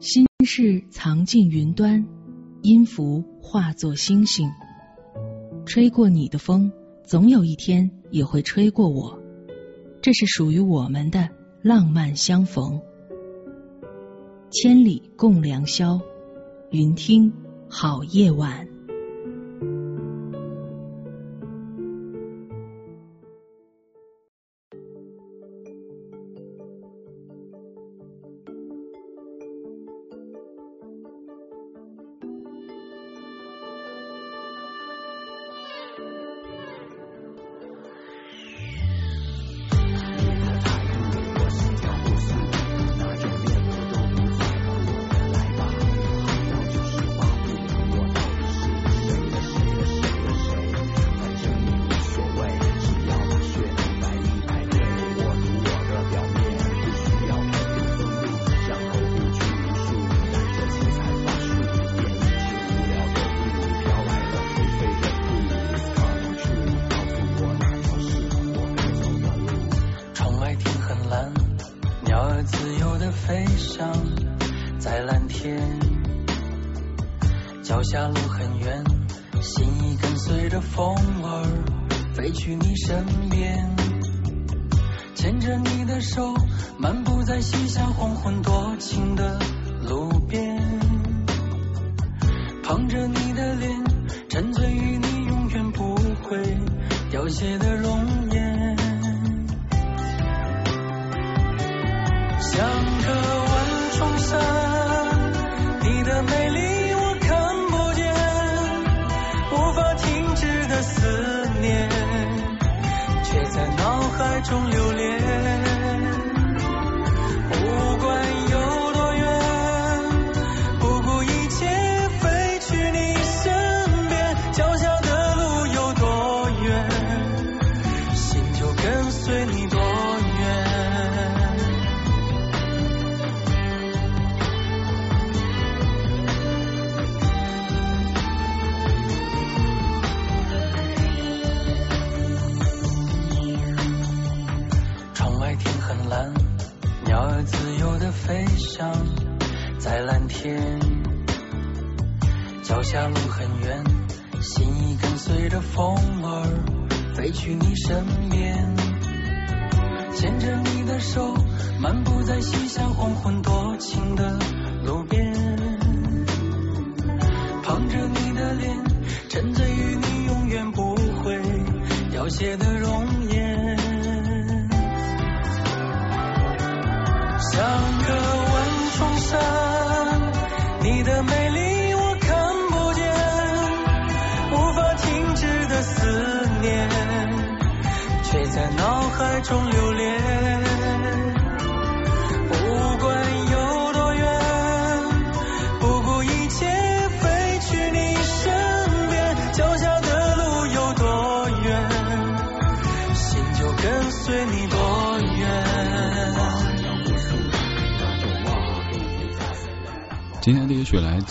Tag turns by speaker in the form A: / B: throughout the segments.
A: 心事藏进云端，音符化作星星。吹过你的风，总有一天也会吹过我。这是属于我们的浪漫相逢。千里共良宵，云听好夜晚。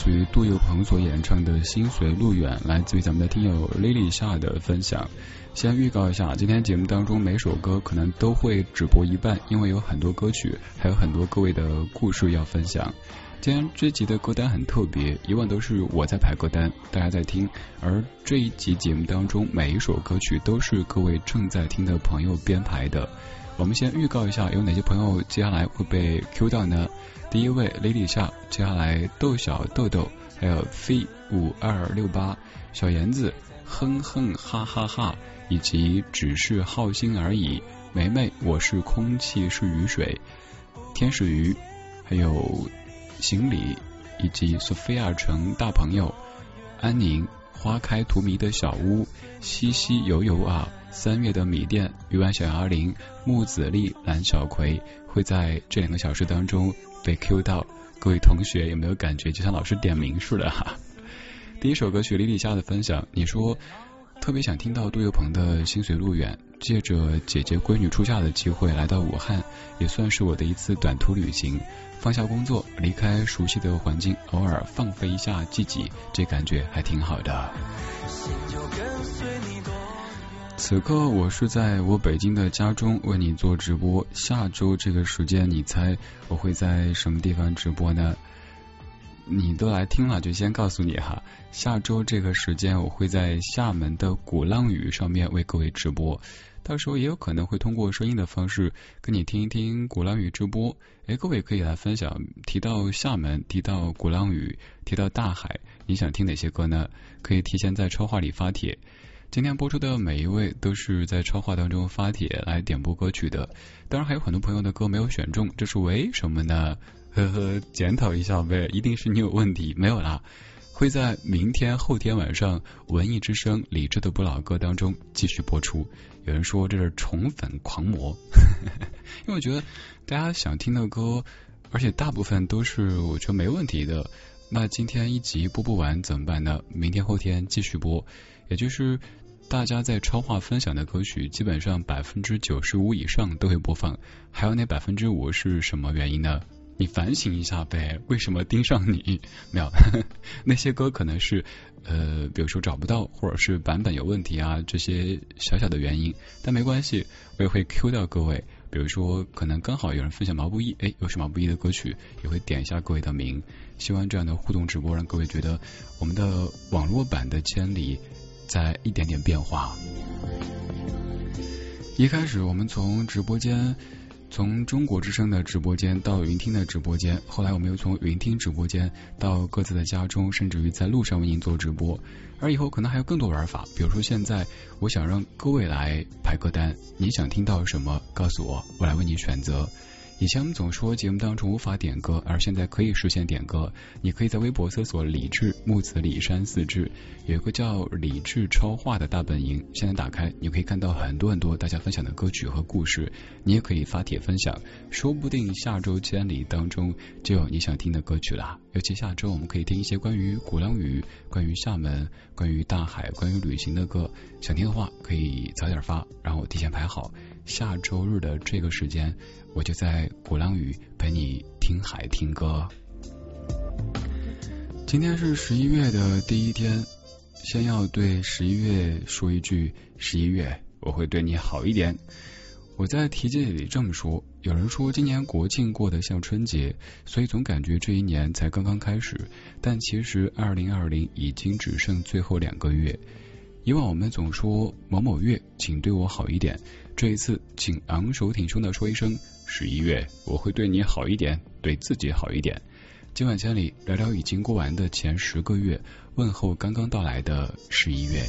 B: 自于杜佑鹏所演唱的《心随路远》，来自于咱们的听友 Lily 夏的分享。先预告一下，今天节目当中每首歌可能都会只播一半，因为有很多歌曲，还有很多各位的故事要分享。今天这集的歌单很特别，以往都是我在排歌单，大家在听，而这一集节目当中每一首歌曲都是各位正在听的朋友编排的。我们先预告一下，有哪些朋友接下来会被 Q 到呢？第一位 Lily 夏，接下来豆小豆豆，还有 C 五二六八小妍子，哼哼哈哈哈，以及只是好心而已。梅梅，我是空气是雨水，天使鱼，还有行李，以及索菲亚城大朋友，安宁。花开荼蘼的小屋，西西游游啊，三月的米店，鱼丸小摇铃，木子丽，蓝小葵会在这两个小时当中被 Q 到。各位同学有没有感觉就像老师点名似的哈？第一首歌曲李李夏的分享，你说特别想听到杜佑鹏的心随路远，借着姐姐闺女出嫁的机会来到武汉，也算是我的一次短途旅行。放下工作，离开熟悉的环境，偶尔放飞一下自己，这感觉还挺好的。此刻我是在我北京的家中为你做直播。下周这个时间，你猜我会在什么地方直播呢？你都来听了，就先告诉你哈，下周这个时间我会在厦门的鼓浪屿上面为各位直播，到时候也有可能会通过声音的方式跟你听一听鼓浪屿直播。哎，各位可以来分享，提到厦门，提到鼓浪屿，提到大海，你想听哪些歌呢？可以提前在超话里发帖。今天播出的每一位都是在超话当中发帖来点播歌曲的，当然还有很多朋友的歌没有选中，这是为什么呢？呵呵，检讨一下呗，一定是你有问题，没有啦。会在明天、后天晚上《文艺之声》李志的不老歌当中继续播出。有人说这是宠粉狂魔，因为我觉得大家想听的歌，而且大部分都是我觉得没问题的。那今天一集播不完怎么办呢？明天、后天继续播，也就是。大家在超话分享的歌曲，基本上百分之九十五以上都会播放，还有那百分之五是什么原因呢？你反省一下呗，为什么盯上你？没有，那些歌可能是呃，比如说找不到，或者是版本有问题啊，这些小小的原因，但没关系，我也会 Q 到各位。比如说，可能刚好有人分享毛不易，哎，又是毛不易的歌曲，也会点一下各位的名。希望这样的互动直播让各位觉得我们的网络版的千里。在一点点变化。一开始我们从直播间，从中国之声的直播间到云听的直播间，后来我们又从云听直播间到各自的家中，甚至于在路上为您做直播。而以后可能还有更多玩法，比如说现在，我想让各位来排歌单，你想听到什么，告诉我，我来为你选择。以前我们总说节目当中无法点歌，而现在可以实现点歌。你可以在微博搜索“李志木子李山四志”，有一个叫“李志超话”的大本营。现在打开，你可以看到很多很多大家分享的歌曲和故事。你也可以发帖分享，说不定下周千里当中就有你想听的歌曲啦。尤其下周我们可以听一些关于鼓浪屿、关于厦门、关于大海、关于旅行的歌。想听的话可以早点发，然后提前排好。下周日的这个时间。我就在鼓浪屿陪你听海听歌。今天是十一月的第一天，先要对十一月说一句：十一月我会对你好一点。我在题记里这么说。有人说今年国庆过得像春节，所以总感觉这一年才刚刚开始。但其实二零二零已经只剩最后两个月。以往我们总说某某月，请对我好一点。这一次，请昂首挺胸的说一声。十一月，我会对你好一点，对自己好一点。今晚千里聊聊已经过完的前十个月，问候刚刚到来的十一月。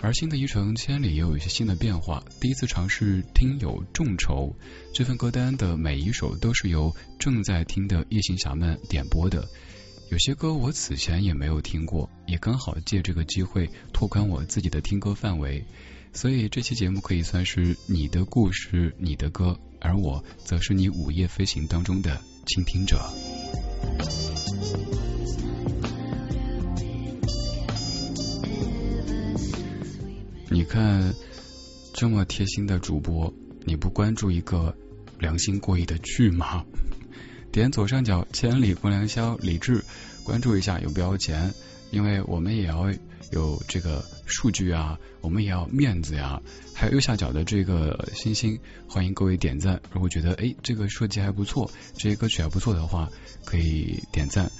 B: 而新的一程千里也有一些新的变化。第一次尝试听友众筹这份歌单的每一首都是由正在听的夜行侠们点播的。有些歌我此前也没有听过，也刚好借这个机会拓宽我自己的听歌范围。所以这期节目可以算是你的故事，你的歌，而我则是你午夜飞行当中的倾听者。你看，这么贴心的主播，你不关注一个良心过亿的剧吗？点左上角千里共良宵，李志，关注一下有标钱，因为我们也要。有这个数据啊，我们也要面子呀。还有右下角的这个星星，欢迎各位点赞。如果觉得哎这个设计还不错，这些歌曲还不错的话，可以点赞。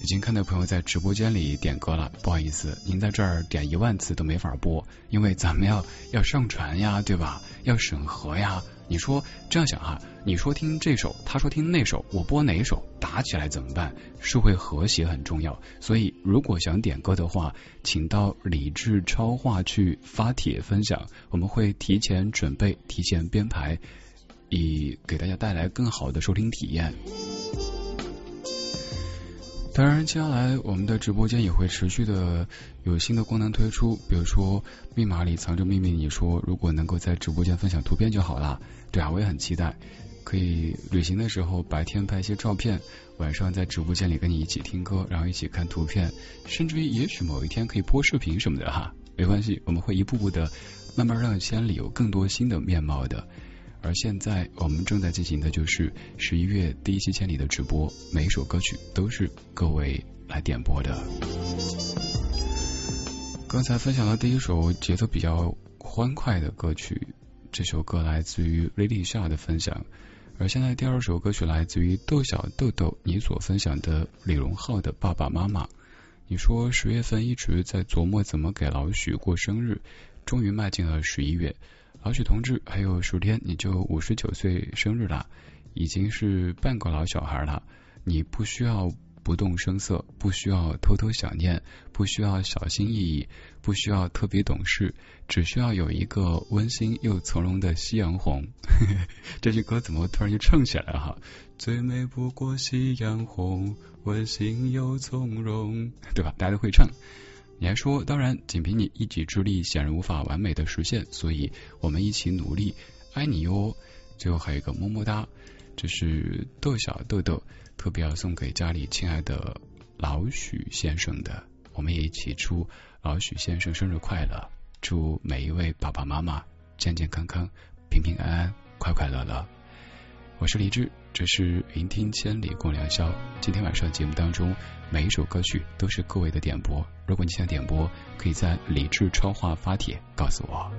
B: 已经看到朋友在直播间里点歌了，不好意思，您在这儿点一万次都没法播，因为咱们要要上传呀，对吧？要审核呀。你说这样想哈，你说听这首，他说听那首，我播哪首打起来怎么办？社会和谐很重要，所以如果想点歌的话，请到理智超话去发帖分享，我们会提前准备、提前编排，以给大家带来更好的收听体验。当然，接下来我们的直播间也会持续的有新的功能推出，比如说密码里藏着秘密。你说如果能够在直播间分享图片就好了。对啊，我也很期待，可以旅行的时候白天拍一些照片，晚上在直播间里跟你一起听歌，然后一起看图片，甚至于也许某一天可以播视频什么的哈。没关系，我们会一步步的慢慢让千里有更多新的面貌的。而现在我们正在进行的就是十一月第一期千里的直播，每一首歌曲都是各位来点播的。刚才分享的第一首节奏比较欢快的歌曲，这首歌来自于 Lily Shaw 的分享，而现在第二首歌曲来自于豆小豆豆，你所分享的李荣浩的爸爸妈妈。你说十月份一直在琢磨怎么给老许过生日，终于迈进了十一月。老许同志，还有十天你就五十九岁生日了，已经是半个老小孩了。你不需要。不动声色，不需要偷偷想念，不需要小心翼翼，不需要特别懂事，只需要有一个温馨又从容的夕阳红。这句歌怎么突然就唱起来了哈？最美不过夕阳红，温馨又从容，对吧？大家都会唱。你还说，当然，仅凭你一己之力，显然无法完美的实现，所以我们一起努力，爱你哟。最后还有一个么么哒，这是豆小豆豆。特别要送给家里亲爱的老许先生的，我们也一起祝老许先生生日快乐，祝每一位爸爸妈妈健健康康、平平安安、快快乐乐。我是李志，这是云听千里共良宵。今天晚上节目当中，每一首歌曲都是各位的点播。如果你想点播，可以在理智超话发帖告诉我。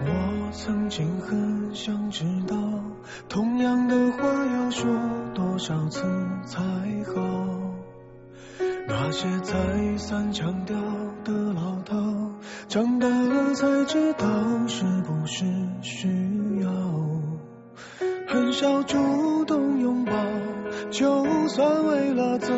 C: 我曾经很想知道，同样的话要说多少次才好？那些再三强调的老套，长大了才知道是不是需要。很少主动拥抱，就算为了自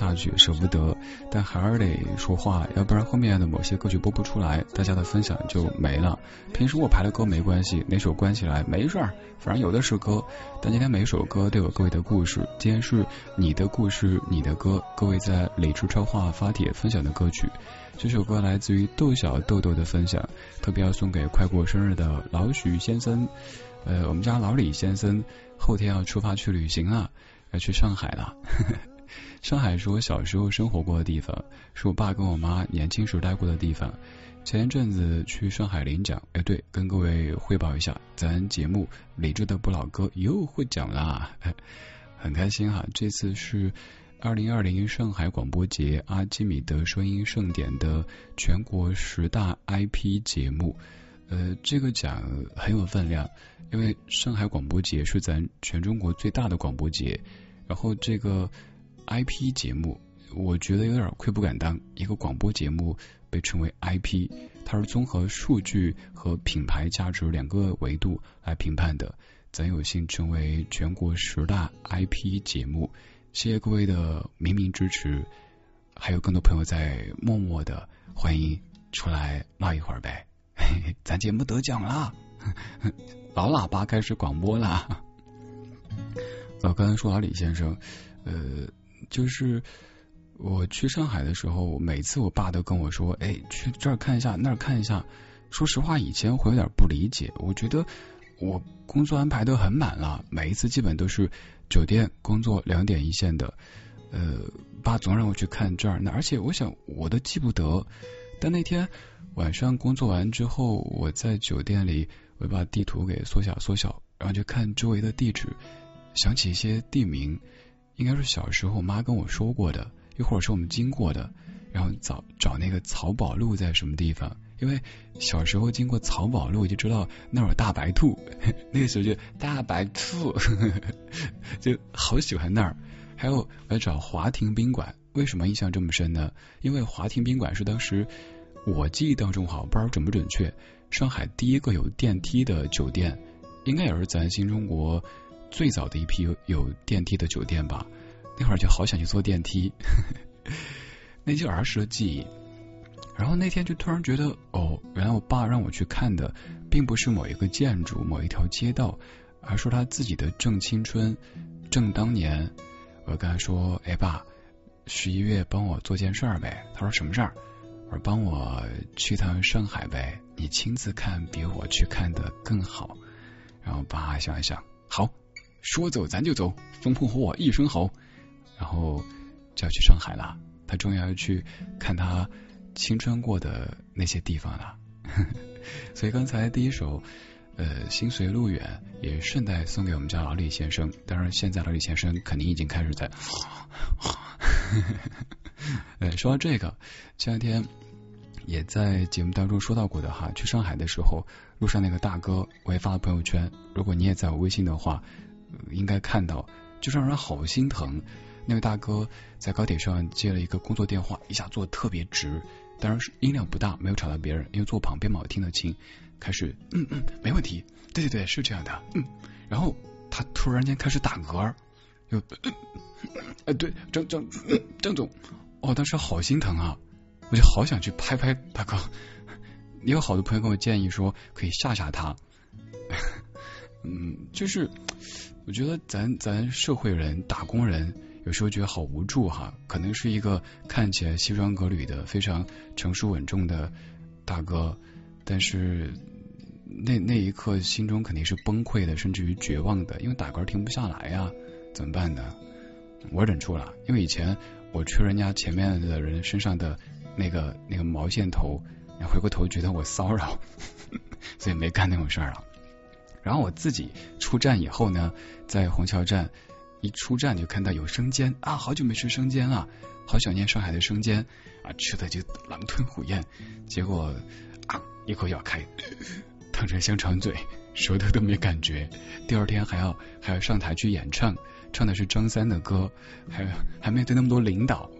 B: 下去，舍不得，但还是得说话，要不然后面的某些歌曲播不出来，大家的分享就没了。平时我排的歌没关系，哪首关起来没事儿，反正有的是歌。但今天每首歌都有各位的故事，今天是你的故事，你的歌，各位在理智超话发帖分享的歌曲。这首歌来自于豆小豆豆的分享，特别要送给快过生日的老许先生。呃，我们家老李先生后天要出发去旅行了，要去上海了。上海是我小时候生活过的地方，是我爸跟我妈年轻时待过的地方。前一阵子去上海领奖，哎，对，跟各位汇报一下，咱节目理智的不老歌又获奖啦，很开心哈。这次是二零二零上海广播节阿基米德声音盛典的全国十大 IP 节目。呃，这个奖很有分量，因为上海广播节是咱全中国最大的广播节。然后这个 IP 节目，我觉得有点愧不敢当。一个广播节目被称为 IP，它是综合数据和品牌价值两个维度来评判的。咱有幸成为全国十大 IP 节目，谢谢各位的明明支持，还有更多朋友在默默的欢迎出来唠一会儿呗。咱节目得奖啦！老喇叭开始广播啦！我刚才说老李先生，呃，就是我去上海的时候，每次我爸都跟我说：“哎，去这儿看一下，那儿看一下。”说实话，以前会有点不理解，我觉得我工作安排都很满了，每一次基本都是酒店工作两点一线的。呃，爸总让我去看这儿那，而且我想我都记不得。但那天。晚上工作完之后，我在酒店里，我把地图给缩小缩小，然后就看周围的地址，想起一些地名，应该是小时候我妈跟我说过的，又或者是我们经过的，然后找找那个漕宝路在什么地方，因为小时候经过漕宝路就知道那儿有大白兔，那个时候就大白兔，就好喜欢那儿。还有我要找华庭宾馆，为什么印象这么深呢？因为华庭宾馆是当时。我记忆当中，好不知道准不准确。上海第一个有电梯的酒店，应该也是咱新中国最早的一批有有电梯的酒店吧。那会儿就好想去坐电梯，那就儿时的记忆。然后那天就突然觉得，哦，原来我爸让我去看的，并不是某一个建筑、某一条街道，而是他自己的正青春、正当年。我跟他说：“哎，爸，十一月帮我做件事儿呗。”他说：“什么事儿？”我说帮我去趟上海呗，你亲自看比我去看的更好。然后爸想一想，好，说走咱就走，风风火火一声吼，然后就要去上海了。他终于要去看他青春过的那些地方了。所以刚才第一首呃心随路远也顺带送给我们家老李先生。当然现在老李先生肯定已经开始在。呃，说到这个，前两天。也在节目当中说到过的哈，去上海的时候，路上那个大哥，我也发了朋友圈。如果你也在我微信的话，应该看到，就是让人好心疼。那位大哥在高铁上接了一个工作电话，一下坐特别直，当然是音量不大，没有吵到别人，因为坐旁边嘛，我听得清。开始，嗯嗯，没问题，对对对，是这样的，嗯。然后他突然间开始打嗝，就，哎，对，张张张总，哦，当时好心疼啊。我就好想去拍拍大哥，也有好多朋友跟我建议说可以吓吓他。嗯，就是我觉得咱咱社会人打工人有时候觉得好无助哈，可能是一个看起来西装革履的非常成熟稳重的大哥，但是那那一刻心中肯定是崩溃的，甚至于绝望的，因为打嗝停不下来呀，怎么办呢？我忍住了，因为以前我吹人家前面的人身上的。那个那个毛线头，回过头觉得我骚扰，所以没干那种事儿了。然后我自己出站以后呢，在虹桥站一出站就看到有生煎啊，好久没吃生煎了，好想念上海的生煎啊，吃的就狼吞虎咽，结果啊一口咬开，烫成香肠嘴，舌头都没感觉。第二天还要还要上台去演唱，唱的是张三的歌，还还面对那么多领导，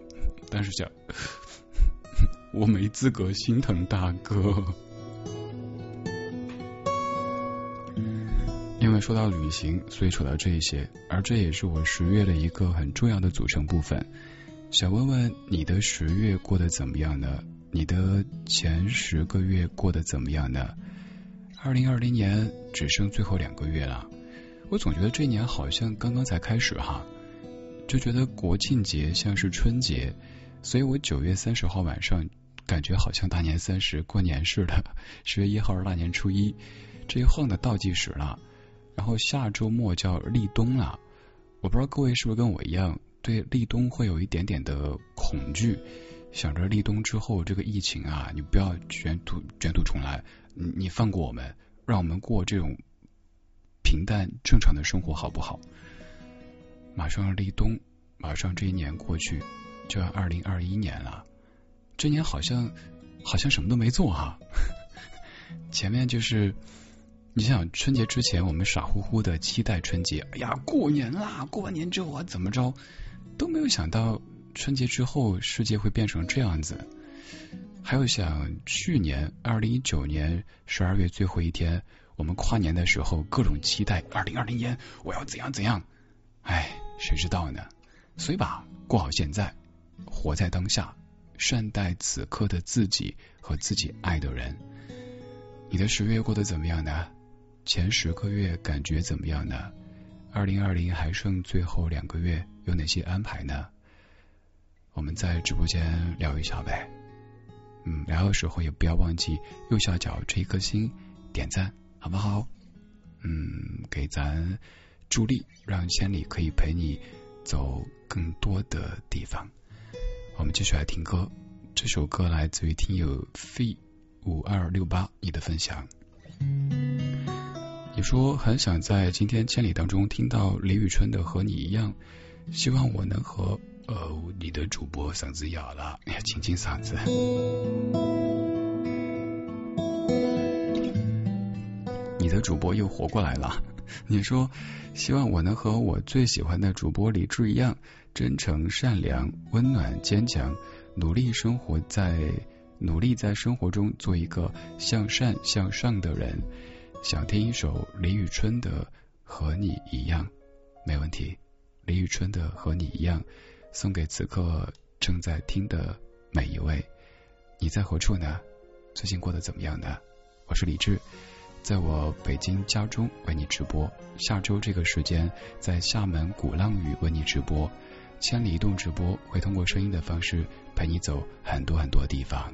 B: 当时想。我没资格心疼大哥，因为说到旅行，所以说到这一些，而这也是我十月的一个很重要的组成部分。想问问你的十月过得怎么样呢？你的前十个月过得怎么样呢？二零二零年只剩最后两个月了，我总觉得这一年好像刚刚才开始哈，就觉得国庆节像是春节，所以我九月三十号晚上感觉好像大年三十过年似的，十月一号是大年初一，这一晃的倒计时了。然后下周末叫立冬了，我不知道各位是不是跟我一样，对立冬会有一点点的恐惧，想着立冬之后这个疫情啊，你不要卷土卷土重来，你你放过我们，让我们过这种平淡正常的生活好不好？马上立冬，马上这一年过去，就要二零二一年了，这年好像好像什么都没做哈，前面就是。你想，春节之前我们傻乎乎的期待春节，哎呀，过年啦！过完年之后啊，怎么着都没有想到，春节之后世界会变成这样子。还有想去年二零一九年十二月最后一天，我们跨年的时候，各种期待，二零二零年我要怎样怎样，哎，谁知道呢？所以吧，过好现在，活在当下，善待此刻的自己和自己爱的人。你的十月过得怎么样呢？前十个月感觉怎么样呢？二零二零还剩最后两个月，有哪些安排呢？我们在直播间聊一下呗。嗯，聊的时候也不要忘记右下角这一颗星点赞，好不好？嗯，给咱助力，让千里可以陪你走更多的地方。我们继续来听歌，这首歌来自于听友 f 五二六八，你的分享。说很想在今天千里当中听到李宇春的《和你一样》，希望我能和呃你的主播嗓子哑了，清清嗓子。你的主播又活过来了。你说希望我能和我最喜欢的主播李志一样，真诚、善良、温暖、坚强，努力生活在努力在生活中做一个向善向上的人。想听一首李宇春的《和你一样》，没问题。李宇春的《和你一样》送给此刻正在听的每一位。你在何处呢？最近过得怎么样呢？我是李志，在我北京家中为你直播。下周这个时间在厦门鼓浪屿为你直播。千里移动直播会通过声音的方式陪你走很多很多地方。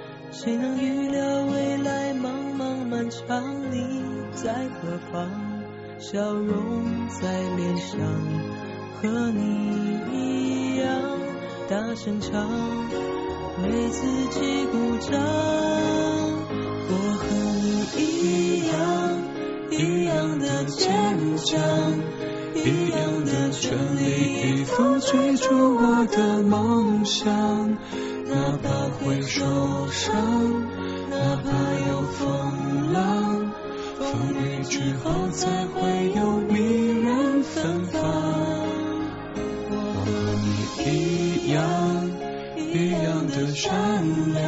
A: 谁能预料未来茫茫漫长？你在何方？笑容在脸上，和你一样大声唱，为自己鼓掌。我和你一样，一样的坚强，一样的全力以赴追逐我的梦想。会受伤，哪怕有风浪，风雨之后才会有迷人芬芳。我和你一样，一样的善良，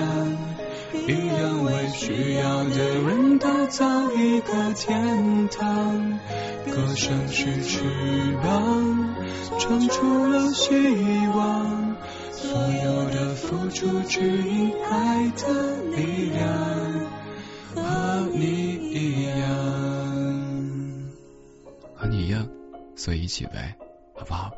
A: 一样为需要的人打造一个天堂。歌声是翅膀，唱出了希望。所有的付出只因爱的力量，和你一样，
B: 和你一样，所以一起呗，好不好？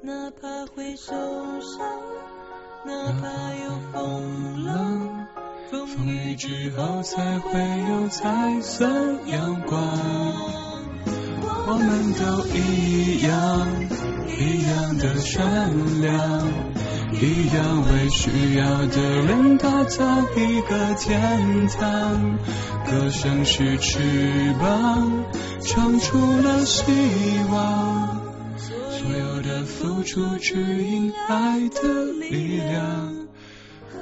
D: 哪怕会受伤，哪怕有风浪，风雨之后才会有彩色阳光。我们都一样，一样的善良，一样为需要的人打造一个天堂。歌声是翅膀，唱出了希望。所有的付出指引爱的力量，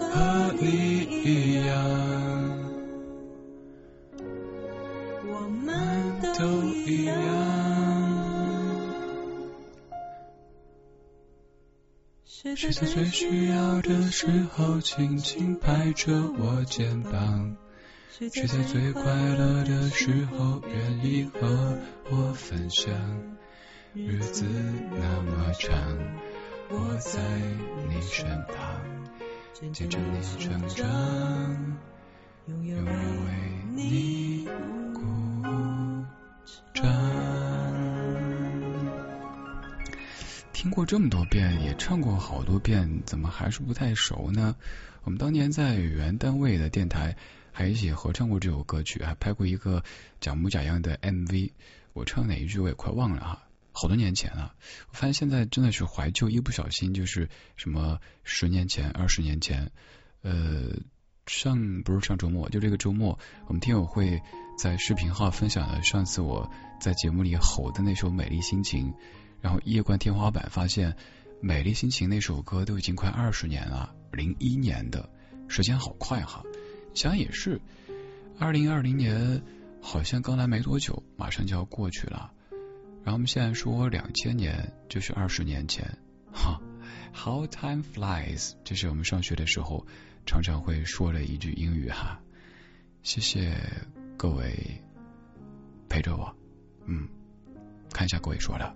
D: 和你一样，
A: 我们都一样。
D: 谁在最需要的时候轻轻拍着我肩膀？谁在最快乐的时候愿意和我分享？日子那么长，我在你身旁，见证你成长，永远为你鼓掌。
B: 听过这么多遍，也唱过好多遍，怎么还是不太熟呢？我们当年在原单位的电台还一起合唱过这首歌曲，还拍过一个假模假样的 MV。我唱哪一句我也快忘了哈。好多年前了，我发现现在真的是怀旧，一不小心就是什么十年前、二十年前。呃，上不是上周末，就这个周末，我们听友会在视频号分享了上次我在节目里吼的那首《美丽心情》，然后夜观天花板，发现《美丽心情》那首歌都已经快二十年了，零一年的，时间好快哈。想也是，二零二零年好像刚来没多久，马上就要过去了。然后我们现在说两千年就是二十年前，哈，How time flies，这是我们上学的时候常常会说的一句英语哈。谢谢各位陪着我，嗯，看一下各位说的，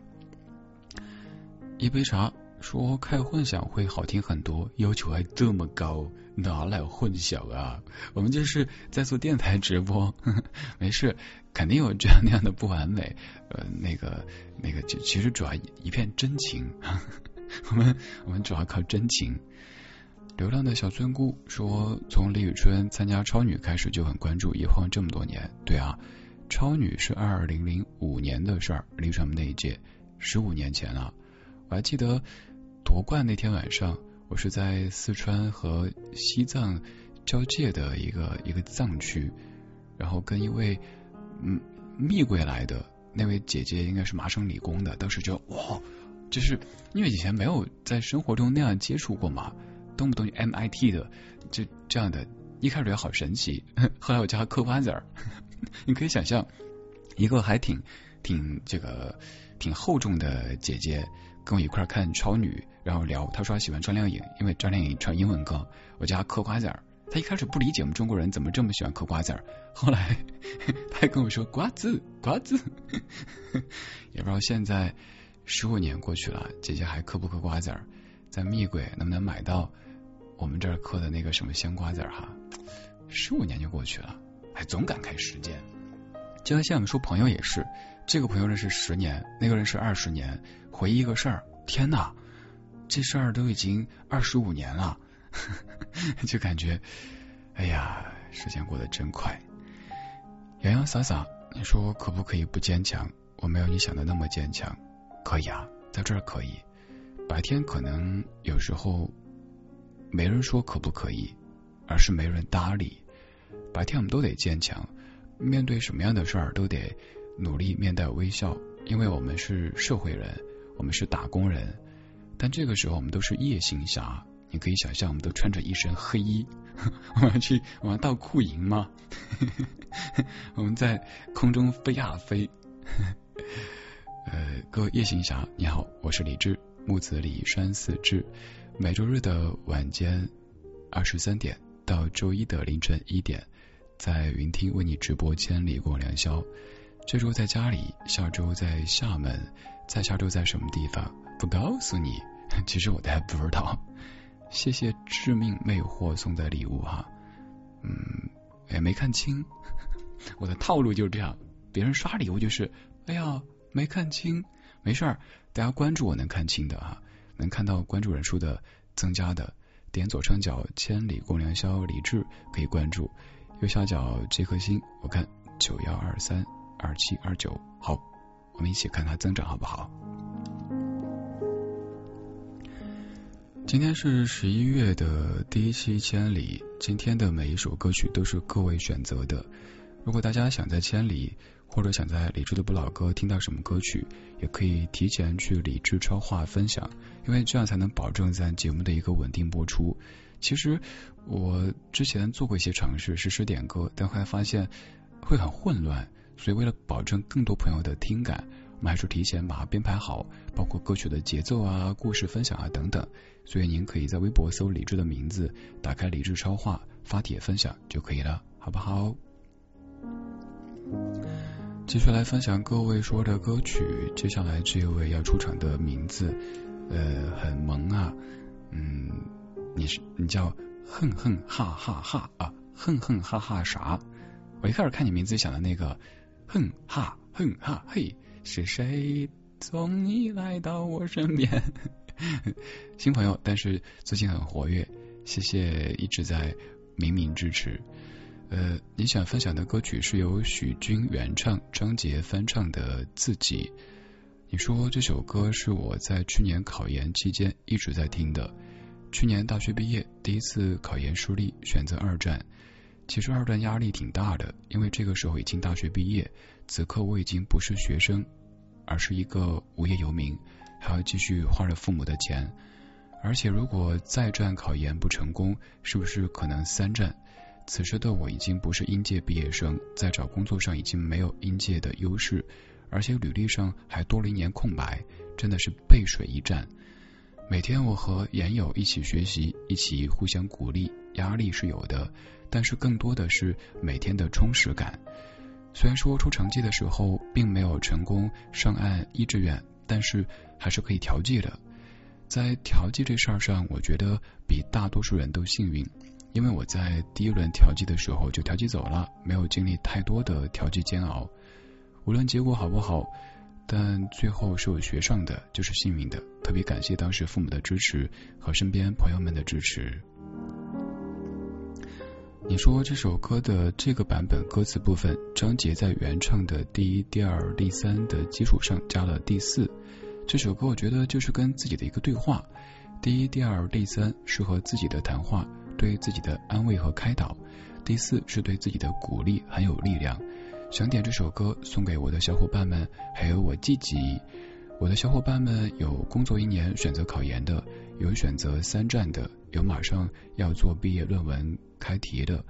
B: 一杯茶说开混响会好听很多，要求还这么高。哪来混响啊？我们就是在做电台直播，没事，肯定有这样那样的不完美。呃，那个那个，其实主要一片真情。我们我们主要靠真情。流浪的小村姑说，从李宇春参加超女开始就很关注，一晃这么多年。对啊，超女是二零零五年的事儿，李宇春那一届十五年前了。我还记得夺冠那天晚上。我是在四川和西藏交界的一个一个藏区，然后跟一位嗯蜜桂来的那位姐姐，应该是麻省理工的，当时就哇，就是因为以前没有在生活中那样接触过嘛，动不动就 MIT 的，就这样的，一开始觉得好神奇，后来我叫她嗑瓜子儿，你可以想象一个还挺挺这个挺厚重的姐姐。跟我一块儿看超女，然后聊，他说他喜欢张靓颖，因为张靓颖唱英文歌。我叫他嗑瓜子儿，他一开始不理解我们中国人怎么这么喜欢嗑瓜子儿，后来他还跟我说瓜子瓜子，也不知道现在十五年过去了，姐姐还嗑不嗑瓜子儿，在蜜桂能不能买到我们这儿嗑的那个什么香瓜子儿哈？十五年就过去了，还总感慨时间。就像现在我们说朋友也是，这个朋友认识十年，那个人是二十年。回忆一个事儿，天呐，这事儿都已经二十五年了，就感觉，哎呀，时间过得真快。洋洋洒洒，你说可不可以不坚强？我没有你想的那么坚强，可以啊，在这儿可以。白天可能有时候没人说可不可以，而是没人搭理。白天我们都得坚强，面对什么样的事儿都得努力面带微笑，因为我们是社会人，我们是打工人。但这个时候我们都是夜行侠，你可以想象，我们都穿着一身黑衣，我们去我们到库营吗？我们在空中飞啊飞。呃，各位夜行侠，你好，我是李志，木子李山四志。每周日的晚间二十三点到周一的凌晨一点，在云听为你直播《千里共良宵》。这周在家里，下周在厦门，再下周在什么地方？不告诉你。其实我都还不知道，谢谢致命魅惑送的礼物哈，嗯，也没看清，我的套路就是这样，别人刷礼物就是，哎呀，没看清，没事儿，大家关注我能看清的哈，能看到关注人数的增加的，点左上角千里共良宵李智可以关注，右下角这颗星我看九幺二三二七二九，好，我们一起看它增长好不好？今天是十一月的第一期千里，今天的每一首歌曲都是各位选择的。如果大家想在千里，或者想在李智的不老歌听到什么歌曲，也可以提前去理智超话分享，因为这样才能保证咱节目的一个稳定播出。其实我之前做过一些尝试，实时点歌，但后来发现会很混乱，所以为了保证更多朋友的听感。我们还是提前把它编排好，包括歌曲的节奏啊、故事分享啊等等。所以您可以在微博搜李志的名字，打开李志超话发帖分享就可以了，好不好？继续来分享各位说的歌曲。接下来这位要出场的名字，呃，很萌啊，嗯，你是你叫哼哼哈哈哈啊，哼哼哈哈啥？我一开始看你名字想的那个哼哈哼哈嘿。是谁送你来到我身边？新朋友，但是最近很活跃，谢谢一直在明明支持。呃，你想分享的歌曲是由许君原唱，张杰翻唱的《自己》。你说这首歌是我在去年考研期间一直在听的。去年大学毕业，第一次考研失利，选择二战。其实二战压力挺大的，因为这个时候已经大学毕业，此刻我已经不是学生，而是一个无业游民，还要继续花着父母的钱。而且如果再战考研不成功，是不是可能三战？此时的我已经不是应届毕业生，在找工作上已经没有应届的优势，而且履历上还多了一年空白，真的是背水一战。每天我和研友一起学习，一起互相鼓励，压力是有的。但是更多的是每天的充实感。虽然说出成绩的时候并没有成功上岸一志愿，但是还是可以调剂的。在调剂这事儿上，我觉得比大多数人都幸运，因为我在第一轮调剂的时候就调剂走了，没有经历太多的调剂煎熬。无论结果好不好，但最后是我学上的，就是幸运的。特别感谢当时父母的支持和身边朋友们的支持。你说这首歌的这个版本歌词部分，张杰在原唱的第一、第二、第三的基础上加了第四。这首歌我觉得就是跟自己的一个对话，第一、第二、第三是和自己的谈话，对自己的安慰和开导；第四是对自己的鼓励，很有力量。想点这首歌送给我的小伙伴们，还有我自己。我的小伙伴们有工作一年选择考研的，有选择三战的，有马上要做毕业论文。开题的，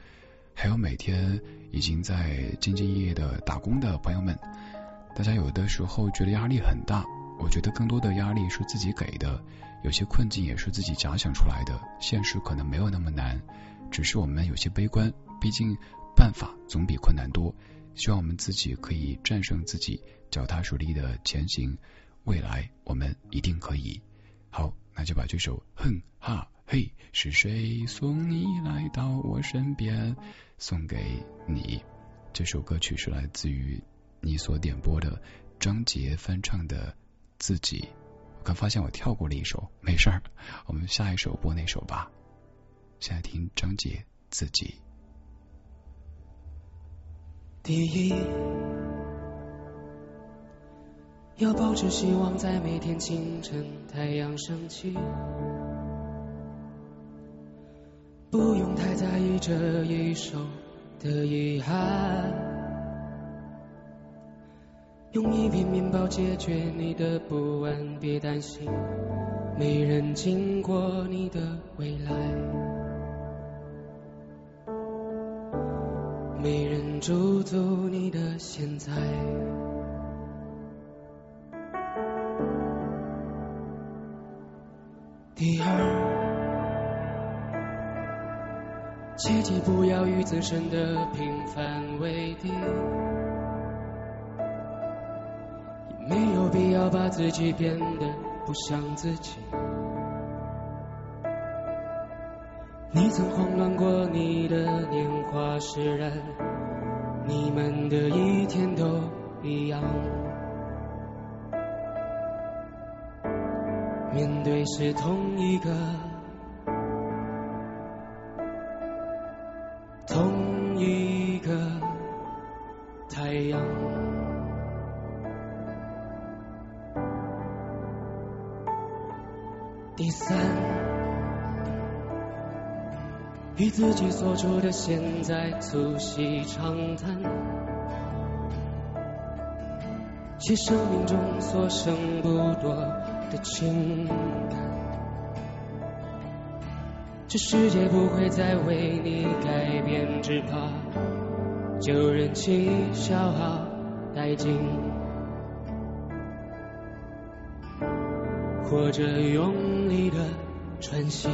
B: 还有每天已经在兢兢业业的打工的朋友们，大家有的时候觉得压力很大，我觉得更多的压力是自己给的，有些困境也是自己假想出来的，现实可能没有那么难，只是我们有些悲观，毕竟办法总比困难多，希望我们自己可以战胜自己，脚踏实地的前行，未来我们一定可以。好，那就把这首哼哈。嘿，是谁送你来到我身边？送给你这首歌曲是来自于你所点播的张杰翻唱的《自己》。我刚发现我跳过了一首，没事儿，我们下一首播那首吧。现在听张杰自己。
E: 第一，要保持希望，在每天清晨太阳升起，不用太在意这一首的遗憾，用一片面包解决你的不安，别担心，没人经过你的未来。没人驻足你的现在。第二，切记不要与自身的平凡为敌，没有必要把自己变得不像自己。你曾慌乱过你的年华，释然，你们的一天都一样。面对是同一个，同己所处的现在促膝长谈，写生命中所剩不多的情感。这世界不会再为你改变，只怕就任其消耗殆尽，或者用力的喘息。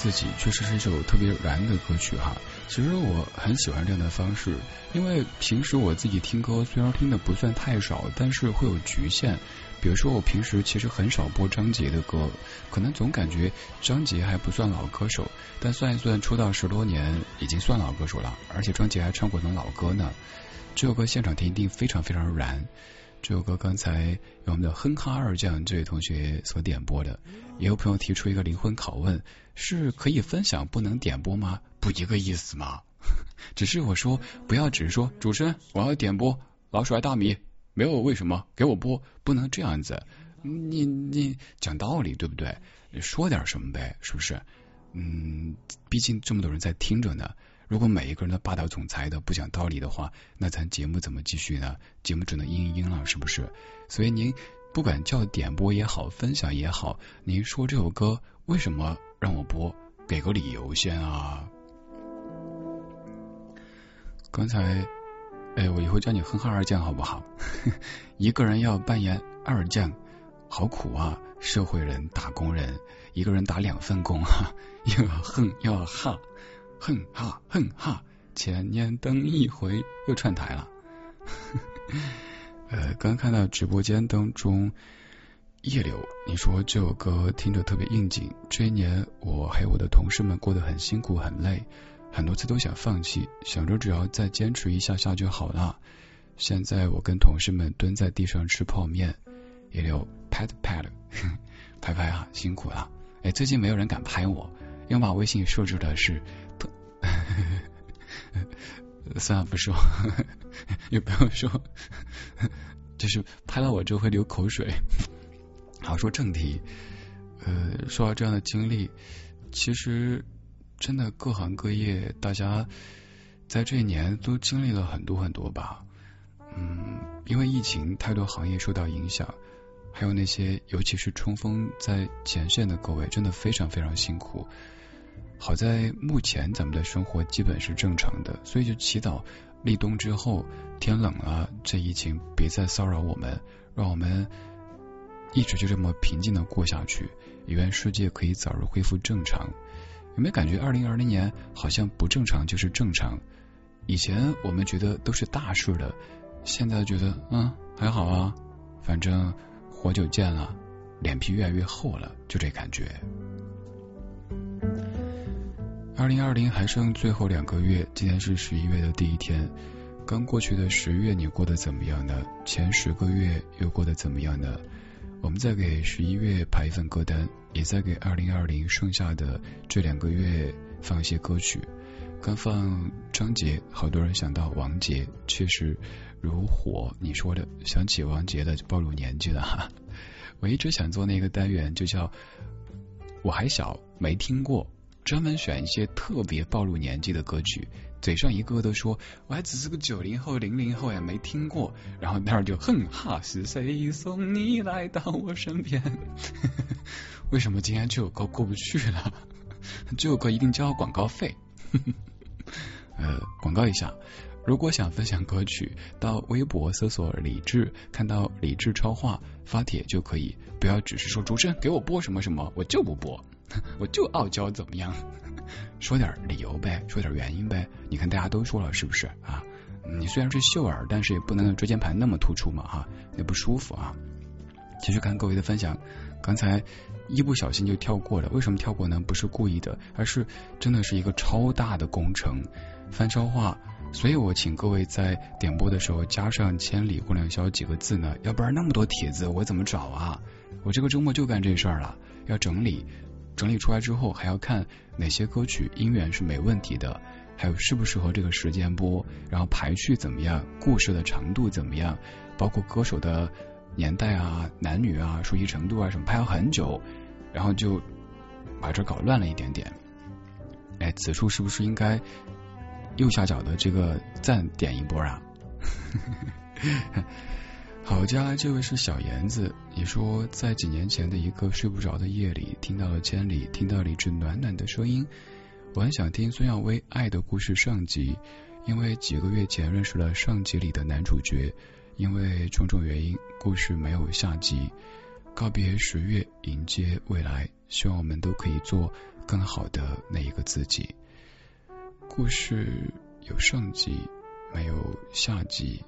E: 自
B: 己确实是一首特别燃的歌曲哈。其实我很喜欢这样的方式，因为平时我自己听歌虽然听的不算太少，但是会有局限。比如说我平时其实很少播张杰的歌，可能总感觉张杰还不算老歌手，但算一算出道十多年已经算老歌手了，而且张杰还唱过种老歌呢。这首歌现场听一定非常非常燃。这首歌刚才由我们的哼哈二将这位同学所点播的，也有朋友提出一个灵魂拷问：是可以分享不能点播吗？不一个意思吗？只是我说不要只是说主持人我要点播老鼠爱大米，没有为什么给我播，不能这样子。你你讲道理对不对？说点什么呗，是不是？嗯，毕竟这么多人在听着呢。如果每一个人都霸道总裁的不讲道理的话，那咱节目怎么继续呢？节目只能嘤嘤了，是不是？所以您不管叫点播也好，分享也好，您说这首歌为什么让我播？给个理由先啊。刚才，哎，我以后叫你哼哈二将好不好？一个人要扮演二将，好苦啊！社会人、打工人，一个人打两份工啊，又要哼又要哈，哼哈哼哈，千年等一回，又串台了。呃，刚看到直播间当中，叶柳，你说这首歌听着特别应景。这一年，我还有我的同事们过得很辛苦很累，很多次都想放弃，想着只要再坚持一下下就好了。现在我跟同事们蹲在地上吃泡面，叶柳拍拍了，拍拍啊，辛苦了。哎，最近没有人敢拍我，因为把微信设置的是。算了，不说，也不要说，就是拍到我之后会流口水。好，说正题，呃，说到这样的经历，其实真的各行各业，大家在这一年都经历了很多很多吧。嗯，因为疫情，太多行业受到影响，还有那些尤其是冲锋在前线的各位，真的非常非常辛苦。好在目前咱们的生活基本是正常的，所以就祈祷立冬之后天冷了，这疫情别再骚扰我们，让我们一直就这么平静的过下去。也愿世界可以早日恢复正常。有没有感觉二零二零年好像不正常就是正常？以前我们觉得都是大事的，现在觉得嗯还好啊，反正活久见了，脸皮越来越厚了，就这感觉。二零二零还剩最后两个月，今天是十一月的第一天。刚过去的十月，你过得怎么样呢？前十个月又过得怎么样呢？我们再给十一月排一份歌单，也在给二零二零剩下的这两个月放一些歌曲。刚放张杰，好多人想到王杰，确实如火。你说的，想起王杰的就暴露年纪了哈。我一直想做那个单元，就叫我还小，没听过。专门选一些特别暴露年纪的歌曲，嘴上一个个都说我还只是个九零后、零零后，也没听过，然后那儿就哼哈，是谁送你来到我身边？为什么今天这首歌过不去了？这首歌一定交广告费。呃，广告一下，如果想分享歌曲，到微博搜索李志，看到李志超话发帖就可以，不要只是说主持人给我播什么什么，我就不播。我就傲娇怎么样？说点理由呗，说点原因呗。你看大家都说了是不是啊？你虽然是秀儿，但是也不能椎间盘那么突出嘛哈，也不舒服啊。继续看各位的分享，刚才一不小心就跳过了，为什么跳过呢？不是故意的，而是真的是一个超大的工程，翻超话。所以我请各位在点播的时候加上“千里共良宵”几个字呢，要不然那么多帖子我怎么找啊？我这个周末就干这事儿了，要整理。整理出来之后，还要看哪些歌曲音源是没问题的，还有适不适合这个时间播，然后排序怎么样，故事的长度怎么样，包括歌手的年代啊、男女啊、熟悉程度啊什么，排了很久，然后就把这搞乱了一点点。哎，此处是不是应该右下角的这个赞点一波啊？好家，这位是小妍子。你说，在几年前的一个睡不着的夜里，听到了千里，听到了一只暖暖的声音。我很想听孙耀威《爱的故事》上集，因为几个月前认识了上集里的男主角，因为种种原因，故事没有下集。告别十月，迎接未来，希望我们都可以做更好的那一个自己。故事有上集，没有下集，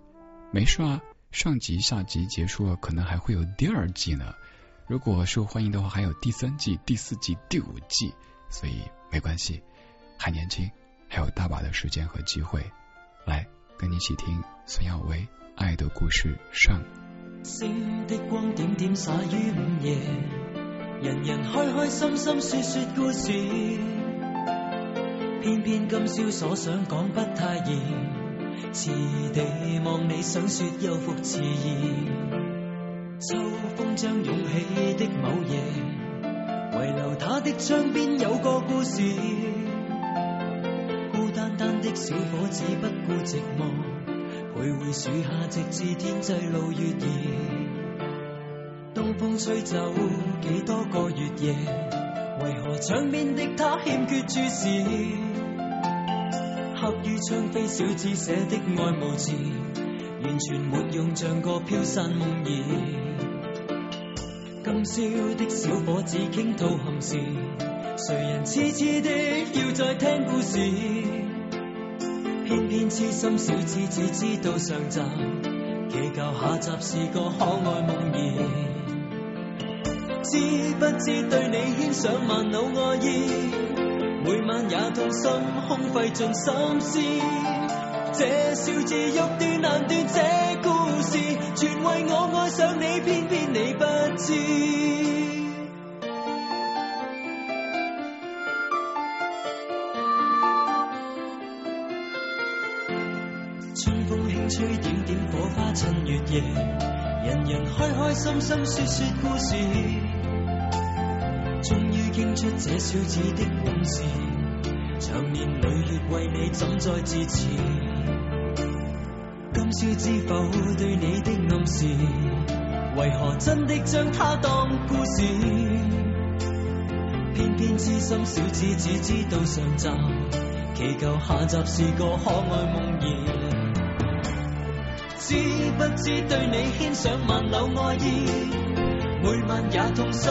B: 没事啊。上集、下集结束了，可能还会有第二季呢。如果受欢迎的话，还有第三季、第四季、第五季，所以没关系，还年轻，还有大把的时间和机会。来，跟你一起听孙耀威《爱的故事》上。
A: 星的光点点洒于午夜，人人开开心心说说故事，偏偏今宵所想讲不太易。迟地望你想说又复迟疑，秋风将涌起的某夜，遗留他的窗边有个故事。孤单单的小伙子不顾寂寞，徘徊树下直至天际露月儿。东风吹走几多个月夜。为何窗边的他欠缺注视？于窗扉小子写的爱慕字，完全没用，像个飘散梦儿。今宵的小伙子倾吐憾事，谁人痴痴的要再听故事？偏偏痴心小子只知道上集，祈求下集是个可爱梦儿。知不知对你牵上万缕爱意，每晚也痛心空费尽心思。这笑字欲断难断，这故事全为我爱上你，偏偏你不知。春风轻吹，点点火花衬月夜，人人开开心心说说故事。倾出这小子的往事，长年累月为你怎再支持？今宵知否对你的暗示，为何真的将它当故事？偏偏痴心小子只知道上集，祈求下集是个可爱梦儿。知不知对你牵上万缕爱意？每晚也痛心，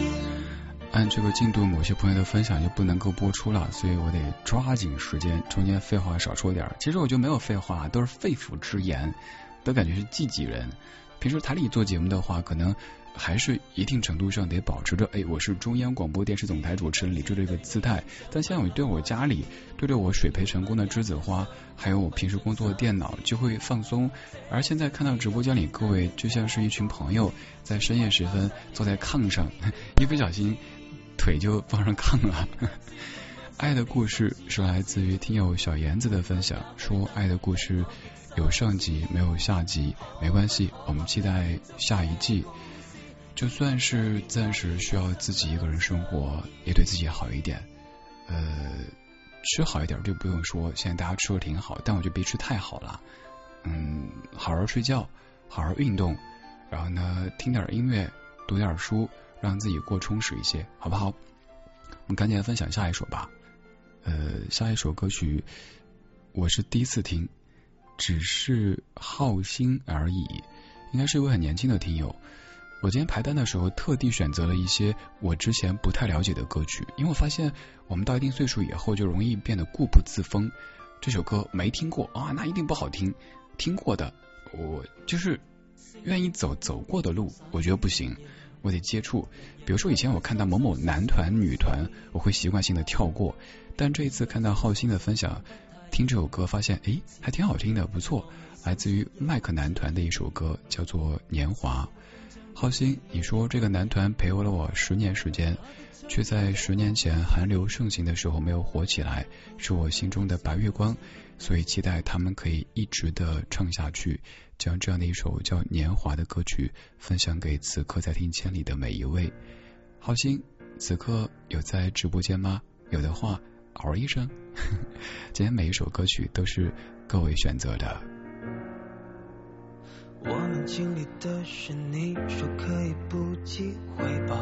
B: 按这个进度，某些朋友的分享就不能够播出了，所以我得抓紧时间，中间废话少说点。其实我就没有废话，都是肺腑之言，都感觉是自己人。平时台里做节目的话，可能还是一定程度上得保持着，哎，我是中央广播电视总台主持人李志这个姿态。但现在我对我家里，对着我水培成功的栀子花，还有我平时工作的电脑，就会放松。而现在看到直播间里各位，就像是一群朋友在深夜时分坐在炕上，一不小心。腿就放上炕了。爱的故事是来自于听友小妍子的分享，说爱的故事有上集没有下集，没关系，我们期待下一季。就算是暂时需要自己一个人生活，也对自己好一点。呃，吃好一点就不用说，现在大家吃的挺好，但我觉得别吃太好了。嗯，好好睡觉，好好运动，然后呢，听点音乐，读点书。让自己过充实一些，好不好？我们赶紧来分享下一首吧。呃，下一首歌曲我是第一次听，只是好心而已。应该是一位很年轻的听友。我今天排单的时候，特地选择了一些我之前不太了解的歌曲，因为我发现我们到一定岁数以后，就容易变得固步自封。这首歌没听过啊，那一定不好听。听过的，我就是愿意走走过的路，我觉得不行。我得接触，比如说以前我看到某某男团、女团，我会习惯性的跳过，但这一次看到浩鑫的分享，听这首歌发现，诶，还挺好听的，不错，来自于麦克男团的一首歌，叫做《年华》。浩鑫，你说这个男团陪了我十年时间，却在十年前韩流盛行的时候没有火起来，是我心中的白月光，所以期待他们可以一直的唱下去。将这样的一首叫《年华》的歌曲分享给此刻在听千里的每一位。好心，此刻有在直播间吗？有的话，嗷一声。今天每一首歌曲都是各位选择的。
A: 我们经历的是你说可以不计回报，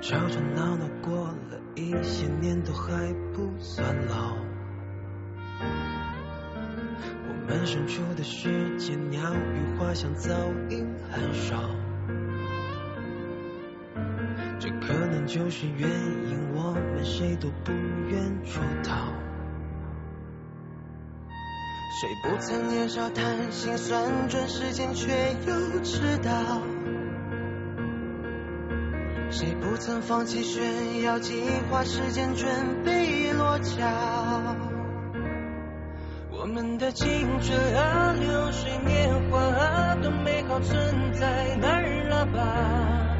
A: 吵吵闹闹过了一些年都还不算老。我们身处的世界，鸟语花香噪音很少。这可能就是原因，我们谁都不愿出逃。谁不曾年少贪心，算准时间却又迟到？谁不曾放弃炫耀，计划时间准备落脚？我们的青春啊，流水年华啊，多美好存在哪儿了吧？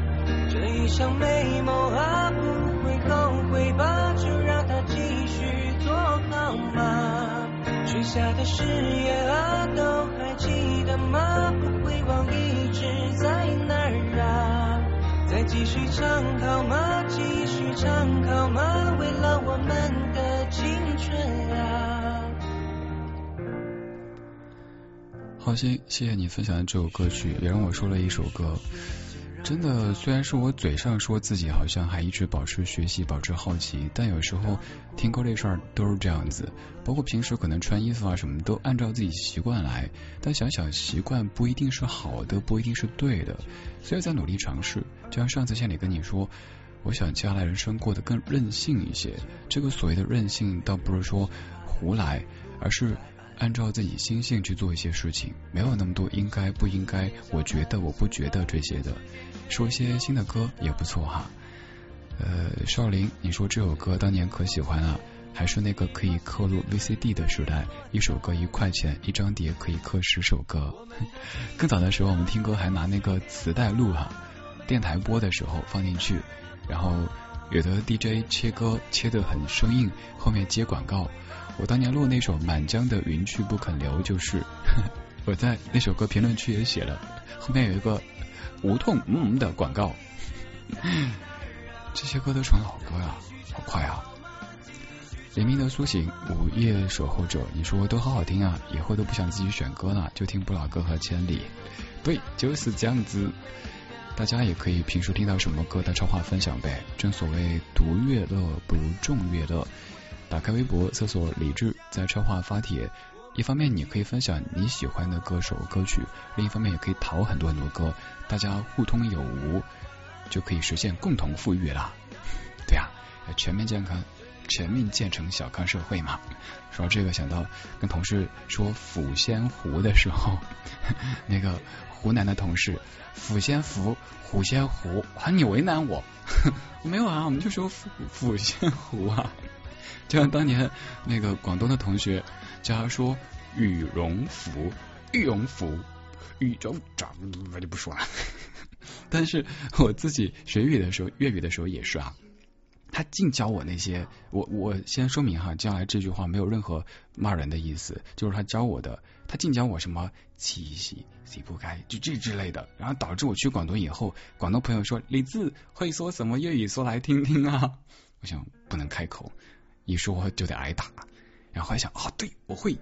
A: 这一场美梦啊，不会后悔吧？就让它继续做好吗？许。
F: 下的誓言啊，都还记得吗？不会忘，一直在那儿啊。再继续唱好吗？继续唱好吗？为了我们
B: 好心，谢谢你分享的这首歌曲，也让我说了一首歌。真的，虽然是我嘴上说自己好像还一直保持学习、保持好奇，但有时候听歌这事儿都是这样子。包括平时可能穿衣服啊什么，都按照自己习惯来。但想想习惯不一定是好的，不一定是对的，所以在努力尝试。就像上次线里跟你说，我想接下来人生过得更任性一些。这个所谓的任性，倒不是说胡来，而是。按照自己心性去做一些事情，没有那么多应该不应该，我觉得我不觉得这些的，说一些新的歌也不错哈。呃，少林，你说这首歌当年可喜欢了，还是那个可以刻录 VCD 的时代，一首歌一块钱，一张碟可以刻十首歌。更早的时候，我们听歌还拿那个磁带录哈，电台播的时候放进去，然后有的 DJ 切歌切的很生硬，后面接广告。我当年录那首《满江的云去不肯留》，就是 我在那首歌评论区也写了，后面有一个无痛嗯的广告。这些歌都成老歌呀，好快啊！黎明的苏醒，午夜守候者，你说都好好听啊，以后都不想自己选歌了，就听不老歌和千里。对，就是这样子。大家也可以平时听到什么歌的超话分享呗。正所谓独乐乐不如众乐乐。打开微博，搜索李志，在超话发帖。一方面你可以分享你喜欢的歌手歌曲，另一方面也可以淘很多很多歌，大家互通有无，就可以实现共同富裕啦。对呀，全面健康，全面建成小康社会嘛。说这个，想到跟同事说抚仙湖的时候，那个湖南的同事抚仙湖，抚仙湖，啊，你为难我？没有啊，我们就说抚抚仙湖啊。就像当年那个广东的同学叫他说羽绒服、羽绒服、羽绒长，我就不说了。但是我自己学粤语的时候，粤语的时候也是啊。他净教我那些，我我先说明哈，将来这句话没有任何骂人的意思，就是他教我的。他净教我什么七夕洗不开，就这之类的，然后导致我去广东以后，广东朋友说李子会说什么粤语，说来听听啊。我想不能开口。一说就得挨打，然后还想啊，对我会